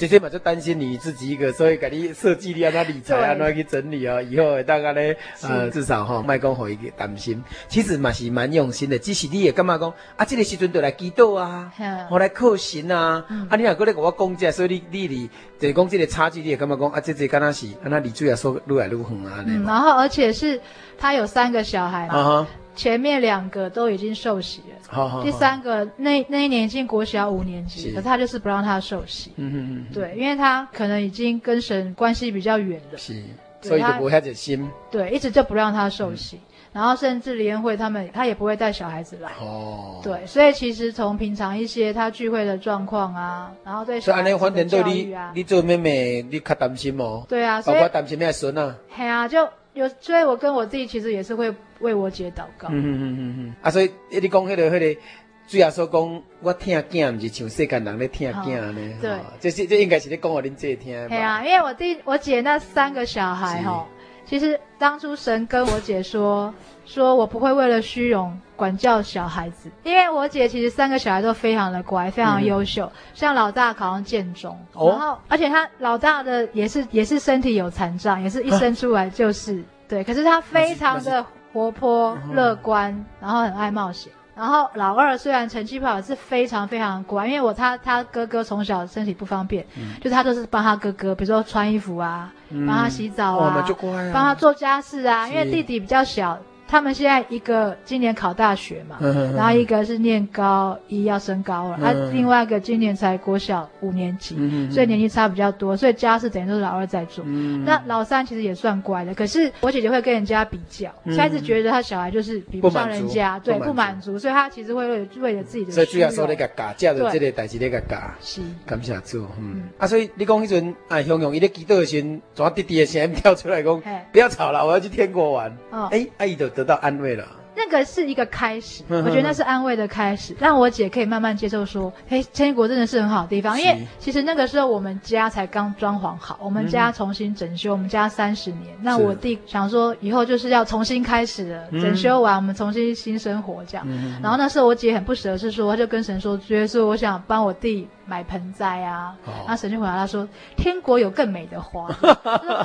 直接嘛就担心你自己一个，所以给你设计你安怎理财，安怎去整理哦，以后大概呢，呃，至少哈，卖讲好一个担心。其实嘛是蛮用心的，只是你也干嘛讲啊？这个时阵就来祈祷啊，我来靠神啊，啊，你若过来跟我讲这，所以你你你就是讲这个差距，你也干嘛讲啊？这这敢若是，安，那离主要说越来越远啊。嗯，然后而且是他有三个小孩嘛。前面两个都已经受洗了，好好好，第三个那那一年已经国小五年级，可是他就是不让他受洗。嗯嗯嗯，对，因为他可能已经跟神关系比较远了，是，所以就不会太心。对，一直就不让他受洗，嗯、然后甚至联会他们他也不会带小孩子来。哦，对，所以其实从平常一些他聚会的状况啊，然后对小孩子的教育啊，你，你做妹妹你较担心哦。对啊，所以我担心咩孙啊。嘿啊，就有，所以我跟我弟其实也是会。为我姐祷告。嗯嗯嗯嗯嗯。啊，所以你讲迄个迄个，主要说讲，我听囝，不是像世间人咧听囝呢。对。这是这应该是你讲我恁姐听。对啊，因为我弟我姐那三个小孩哈，其实当初神跟我姐说，说我不会为了虚荣管教小孩子，因为我姐其实三个小孩都非常的乖，非常优秀。像老大考上建中，然后而且他老大的也是也是身体有残障，也是一生出来就是对，可是他非常的。活泼乐观，然后很爱冒险。然后老二虽然成绩不好，是非常非常乖。因为我他他哥哥从小身体不方便，嗯、就是他都是帮他哥哥，比如说穿衣服啊，嗯、帮他洗澡啊，哦、啊帮他做家事啊。因为弟弟比较小。他们现在一个今年考大学嘛，然后一个是念高一要升高了，啊，另外一个今年才国小五年级，所以年纪差比较多，所以家事等于都是老二在做。那老三其实也算乖的，可是我姐姐会跟人家比较，她一直觉得她小孩就是比不上人家，对，不满足，所以她其实会为为了自己的。所以主要说那个假，假的这个代志那个假，是。感谢主，嗯。啊，所以你讲那阵，哎，雄雄伊咧祈祷的时阵，怎弟弟的声音跳出来讲，不要吵了，我要去天国玩。哦，哎，阿姨就得到安慰了。那个是一个开始，我觉得那是安慰的开始，让我姐可以慢慢接受说，嘿，天国真的是很好的地方。因为其实那个时候我们家才刚装潢好，我们家重新整修，我们家三十年。那我弟想说，以后就是要重新开始了，整修完我们重新新生活这样。然后那时候我姐很不舍，是说，她就跟神说，觉得说我想帮我弟买盆栽啊。然后神就回答他说，天国有更美的花。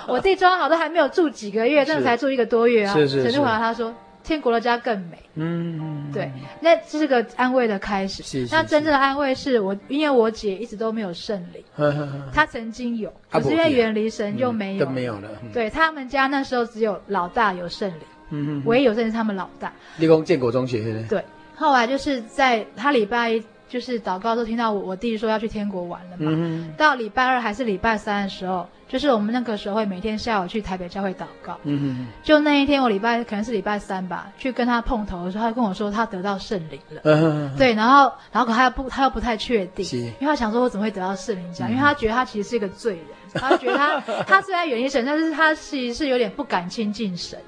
我弟装好都还没有住几个月，真的才住一个多月啊。神就回答他说。天国的家更美，嗯，对，那这是个安慰的开始。是，那真正的安慰是我，因为我姐一直都没有圣灵，她曾经有，可是因为远离神就没有，都没有了。对，他们家那时候只有老大有圣灵，嗯，唯一有圣灵是他们老大。立功建国中学，对，后来就是在他礼拜一就是祷告的时候听到我我弟说要去天国玩了嘛，嗯，到礼拜二还是礼拜三的时候。就是我们那个时候会每天下午去台北教会祷告，就那一天我礼拜可能是礼拜三吧，去跟他碰头的时候，他跟我说他得到圣灵了，对，然后然后可他又不他又不太确定，因为他想说我怎么会得到圣灵这样，嗯、因为他觉得他其实是一个罪人，他觉得他他虽然远离神，但是他其实是有点不敢亲近神，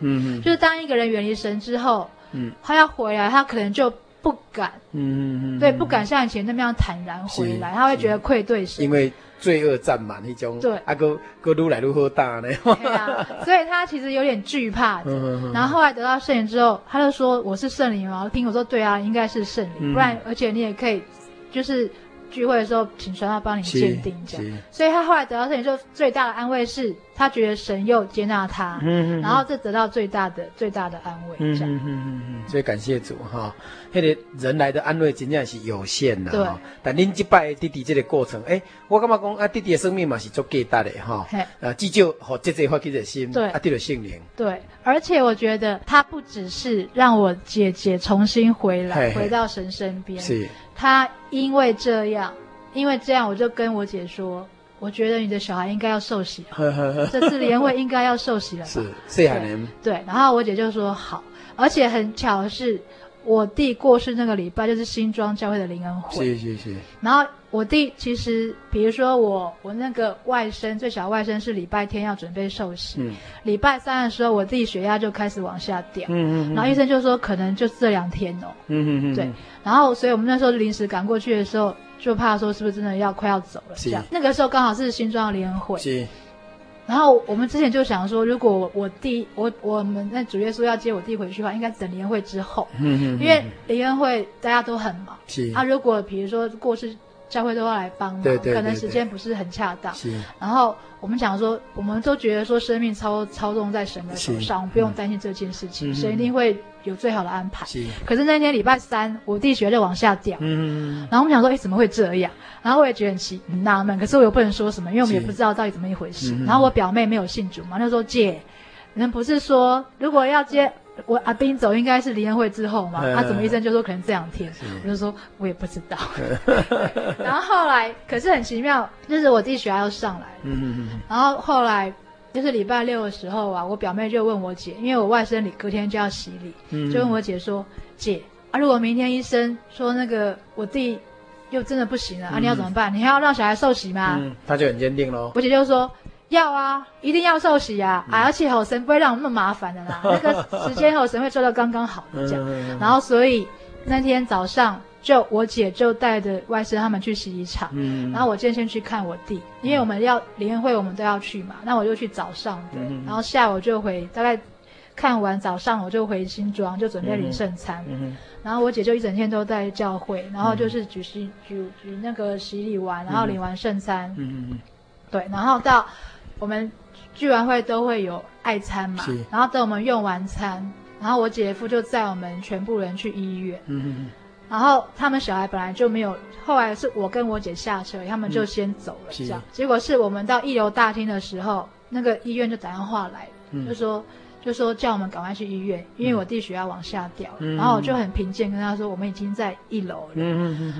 就是当一个人远离神之后，嗯，他要回来，他可能就不敢，嗯哼，对，不敢像以前那么样坦然回来，他会觉得愧对神，因为。罪恶占满那种，对，啊，哥哥如来如何大呢。对啊，所以他其实有点惧怕的。然后后来得到圣灵之后，他就说：“我是圣灵吗？”听我说：“对啊，应该是圣灵，不然而且你也可以，就是聚会的时候，请神要帮你鉴定这样。所以他后来得到圣灵，就最大的安慰是他觉得神又接纳他，嗯嗯，然后这得到最大的最大的安慰，这样。嗯嗯嗯，所以感谢主哈，那个人来的安慰真正是有限的。对。但您击败弟弟这个过程，哎，我感觉讲啊，弟弟的生命嘛是足价值的哈。呃，至少和姐姐发起的心，对，啊，得了圣灵。对，而且我觉得他不只是让我姐姐重新回来，回到神身边。是。他因为这样，因为这样，我就跟我姐说，我觉得你的小孩应该要受洗了，这次联会应该要受洗了。是，是海年。对，然后我姐就说好，而且很巧的是，我弟过世那个礼拜就是新庄教会的灵恩会。是是是。然后我弟其实，比如说我我那个外甥最小外甥是礼拜天要准备受洗，嗯，礼拜三的时候我弟血压就开始往下掉，嗯嗯，然后医生就说可能就这两天哦，嗯嗯嗯，对。然后，所以我们那时候临时赶过去的时候，就怕说是不是真的要快要走了这样。那个时候刚好是新庄联会。是。然后我们之前就想说，如果我弟我我们那主耶稣要接我弟回去的话，应该等联会之后。嗯嗯。因为联会大家都很忙。是。啊，如果比如说过世。教会都要来帮忙，对对对对，可能时间不是很恰当。是，然后我们想说，我们都觉得说，生命操操纵在神的手上，我们不用担心这件事情，神一定会有最好的安排。是。可是那天礼拜三，我弟血就往下掉。嗯。然后我们想说，哎，怎么会这样？然后我也觉得很奇很纳闷，可是我又不能说什么，因为我们也不知道到底怎么一回事。然后我表妹没有信主嘛，那时候姐，人不是说如果要接。我阿斌走应该是联会之后嘛，他怎么医生就说可能这两天，我就说我也不知道。然后后来可是很奇妙，就是我弟血压又上来了，嗯嗯，然后后来就是礼拜六的时候啊，我表妹就问我姐，因为我外甥礼隔天就要洗礼，就问我姐说：“姐啊，如果明天医生说那个我弟又真的不行了啊，你要怎么办？你还要让小孩受洗吗？”他就很坚定喽。我姐就说。要啊，一定要受洗啊！啊，而且吼，神不会让我们那么麻烦的啦。那个时间吼，神会做到刚刚好的这样。然后，所以那天早上，就我姐就带着外甥他们去洗衣场。然后我今天先去看我弟，因为我们要联会，我们都要去嘛。那我就去早上的，然后下午就回，大概看完早上我就回新庄，就准备领圣餐。嗯然后我姐就一整天都在教会，然后就是举洗举举那个洗礼完，然后领完圣餐。嗯嗯对，然后到。我们聚完会都会有爱餐嘛，是然后等我们用完餐，然后我姐夫就载我们全部人去医院。嗯哼哼然后他们小孩本来就没有，后来是我跟我姐下车，他们就先走了。这样，是结果是我们到一楼大厅的时候，那个医院就打电话来，嗯、就说。就说叫我们赶快去医院，因为我弟血压往下掉然后我就很平静跟他说，我们已经在一楼了。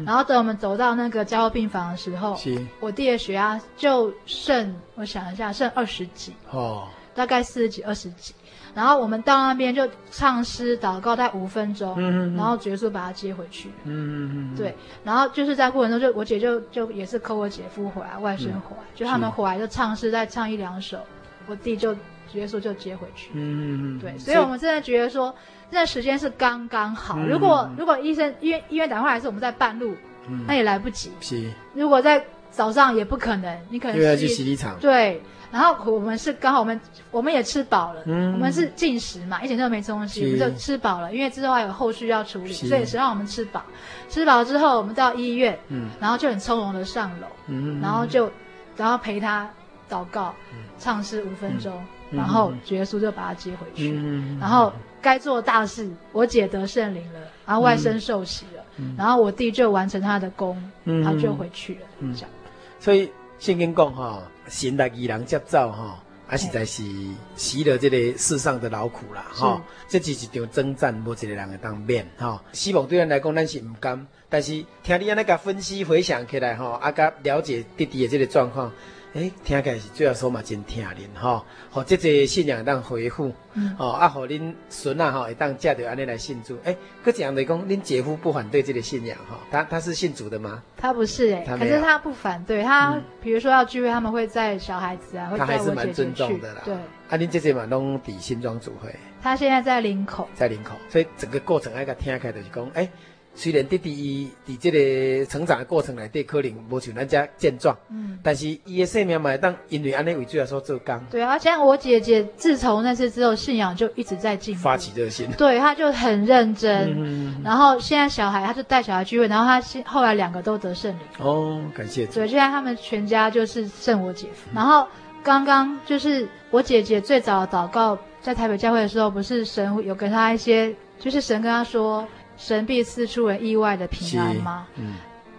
然后等我们走到那个加护病房的时候，我弟的血压就剩，我想一下，剩二十几。哦。大概四十几、二十几。然后我们到那边就唱诗祷告，大概五分钟。嗯嗯、然后主耶稣把他接回去。嗯嗯嗯。对。然后就是在过程中就，就我姐就就也是 call 我姐夫回来，外甥回来，嗯、就他们回来就唱诗，再唱一两首，我弟就。主耶稣就接回去，嗯嗯嗯，对，所以我们现在觉得说，那时间是刚刚好。如果如果医生医院医院打电话来，是我们在半路，那也来不及。是，如果在早上也不可能，你可能又要去洗衣场。对，然后我们是刚好我们我们也吃饱了，嗯，我们是进食嘛，一点都没吃东西，我们就吃饱了，因为之后还有后续要处理，所以谁让我们吃饱。吃饱之后，我们到医院，嗯，然后就很从容的上楼，嗯，然后就然后陪他祷告，唱诗五分钟。然后主耶稣就把他接回去，嗯、然后该做大事，我姐得圣灵了，然后外甥受洗了，嗯、然后我弟就完成他的功，嗯、然后就回去了。嗯、这样，所以圣经讲吼，神来与人接走吼，啊实在是习了这个世上的劳苦啦哈。是这只是一场征战，无一个人会当免吼。希望对咱来讲，咱是毋甘，但是听你安尼甲分析回想起来吼，啊甲了解弟弟的这个状况。哎，听起来是主要说嘛，真疼恁吼，好，这个信仰当回复，哦，啊，好，恁孙啊，吼，会当嫁着安尼来信主。哎，搁这样来讲，恁姐夫不反对这个信仰哈？他他是信主的吗？他不是哎，可是他不反对。他比如说要聚会，他们会在小孩子啊，会带我姐姐去。对，啊，恁姐姐嘛拢伫新庄主会。他现在在林口，在林口，所以整个过程那个听起来就是讲，哎。虽然弟弟伊伫这个成长的过程内底可能无像咱家健壮，嗯，但是伊的生命嘛会当因为安尼为主要说做工。对啊，像我姐姐自从那次之后，信仰就一直在进步，发起热心。对，她就很认真，嗯、然后现在小孩，她就带小孩聚会，然后她现后来两个都得圣灵。哦，感谢。对，现在他们全家就是圣我姐夫。嗯、然后刚刚就是我姐姐最早祷告，在台北教会的时候，不是神有跟她一些，就是神跟她说。神必赐出人意外的平安吗？嗯，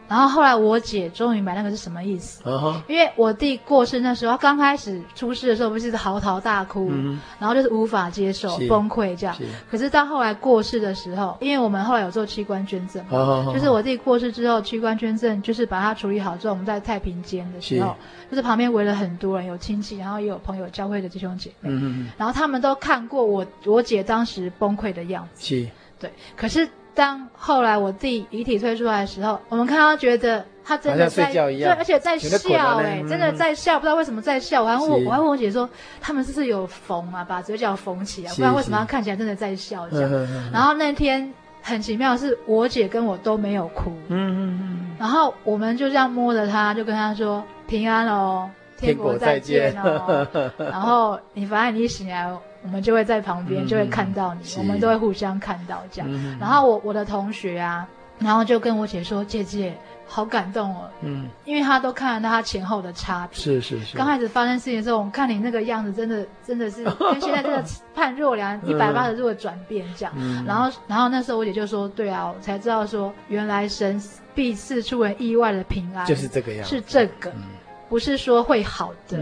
然后后来我姐终于明白那个是什么意思。Uh huh. 因为我弟过世那时候，刚开始出事的时候，不是嚎啕大哭，嗯、然后就是无法接受、崩溃这样。是可是到后来过世的时候，因为我们后来有做器官捐赠，uh huh. 就是我弟过世之后，器官捐赠就是把他处理好之后，我们在太平间的时候，是就是旁边围了很多人，有亲戚，然后也有朋友、教会的弟兄姐妹，嗯、然后他们都看过我我姐当时崩溃的样子。是对，可是。当后来我弟遗体推出来的时候，我们看到觉得他真的在对，而且在笑，哎，真的在笑，不知道为什么在笑。我还问我，我还问我姐说，他们是不是有缝啊，把嘴角缝起来，不然为什么他看起来真的在笑这样？然后那天很奇妙是，我姐跟我都没有哭，嗯嗯嗯，然后我们就这样摸着他，就跟他说平安哦，天国再见哦，然后你反正你一醒来。我们就会在旁边，就会看到你，嗯、我们都会互相看到这样。嗯、然后我我的同学啊，然后就跟我姐说：“姐姐，好感动哦。”嗯，因为他都看得到他前后的差别。是是是。刚开始发生事情的时候，我们看你那个样子，真的真的是跟现在这个判若两 一百八十度的转变这样。嗯、然后然后那时候我姐就说：“对啊，我才知道说原来神必赐出人意外的平安，就是这个样子，是这个。嗯”不是说会好的，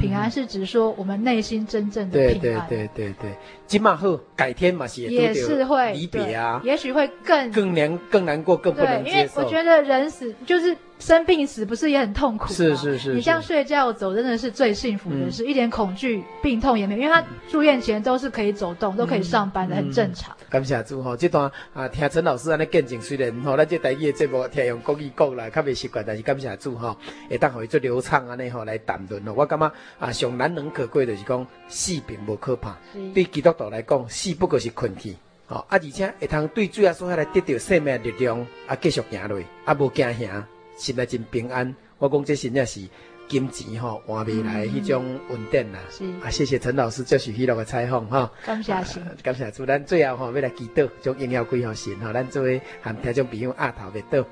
平安是指说我们内心真正的平安。对对对对对，今嘛后改天嘛是也是会离别啊，也许会更更难更难过更不能接受。因为我觉得人死就是。生病死不是也很痛苦吗？是是是，你像睡觉走真的是最幸福的事，一点恐惧、病痛也没有，因为他住院前都是可以走动、都可以上班的，很正常。感谢主吼，这段啊听陈老师安尼见证，虽然吼咱这台语的节目听用国语讲来较未习惯，但是感谢主哈，会当互伊做流畅安尼吼来谈论了。我感觉啊上难能可贵就是讲死并无可怕，对基督徒来讲死不过是困去，吼啊而且会通对主耶稣来得到生命力量啊继续行落，啊无惊吓。心内真平安，我讲这真正是金钱吼换未来迄种稳定啦。是啊，谢谢陈老师接受许多个采访吼。感谢神，感谢主。咱最后吼要来祈祷，将荣耀归予神吼。咱作为含听众朋友压头来祷，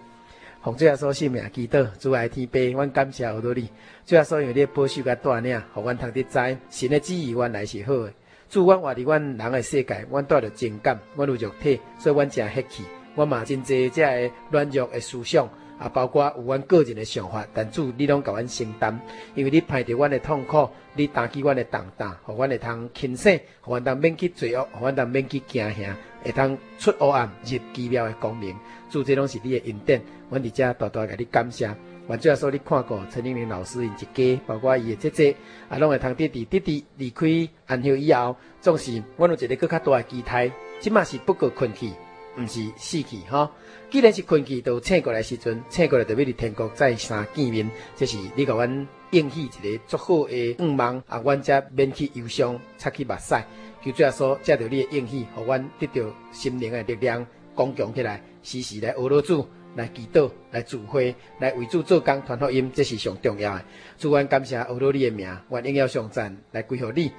奉主耶稣性命祈祷，主爱天父，阮感谢有多你。主耶稣有你保守甲带领，互阮通得知神的旨意原来是好的。主，阮活伫阮人的世界，阮带着情感，阮有肉体，所以阮真客气。阮嘛真济这个软弱的思想。啊，包括有阮个人的想法，但主你拢甲阮承担，因为你排着阮的痛苦，你担起阮的重担，互阮会通清醒，互阮当免去罪恶，互阮当免去惊吓，会通出黑暗入奇妙的光明。主这拢是你的恩典，阮伫遮大大甲你感谢。阮主要说你看过陈玲玲老师因一家，包括伊的姐姐，啊，拢会通弟弟弟弟离开安乡以后，总是阮有一个更较大的期待，即嘛是不过困去，毋是死去哈。既然是困去，就醒过来时阵，醒过来就要伫天国再三见面。这是你甲阮应许一个足好的愿望，啊，阮则免去忧伤，擦去目屎。就这样说，借着你的应许，互阮得到心灵的力量，坚强起来，时时来学罗主，来祈祷，来聚会，来为主做工，传福音，这是上重要的。主，阮感谢学罗你的名，愿荣耀上站来归乎你，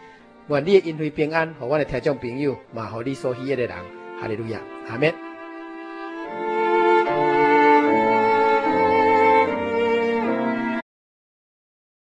愿你的恩惠平安，和我的听众朋友，嘛，和你所喜爱的人，哈利路亚，阿门。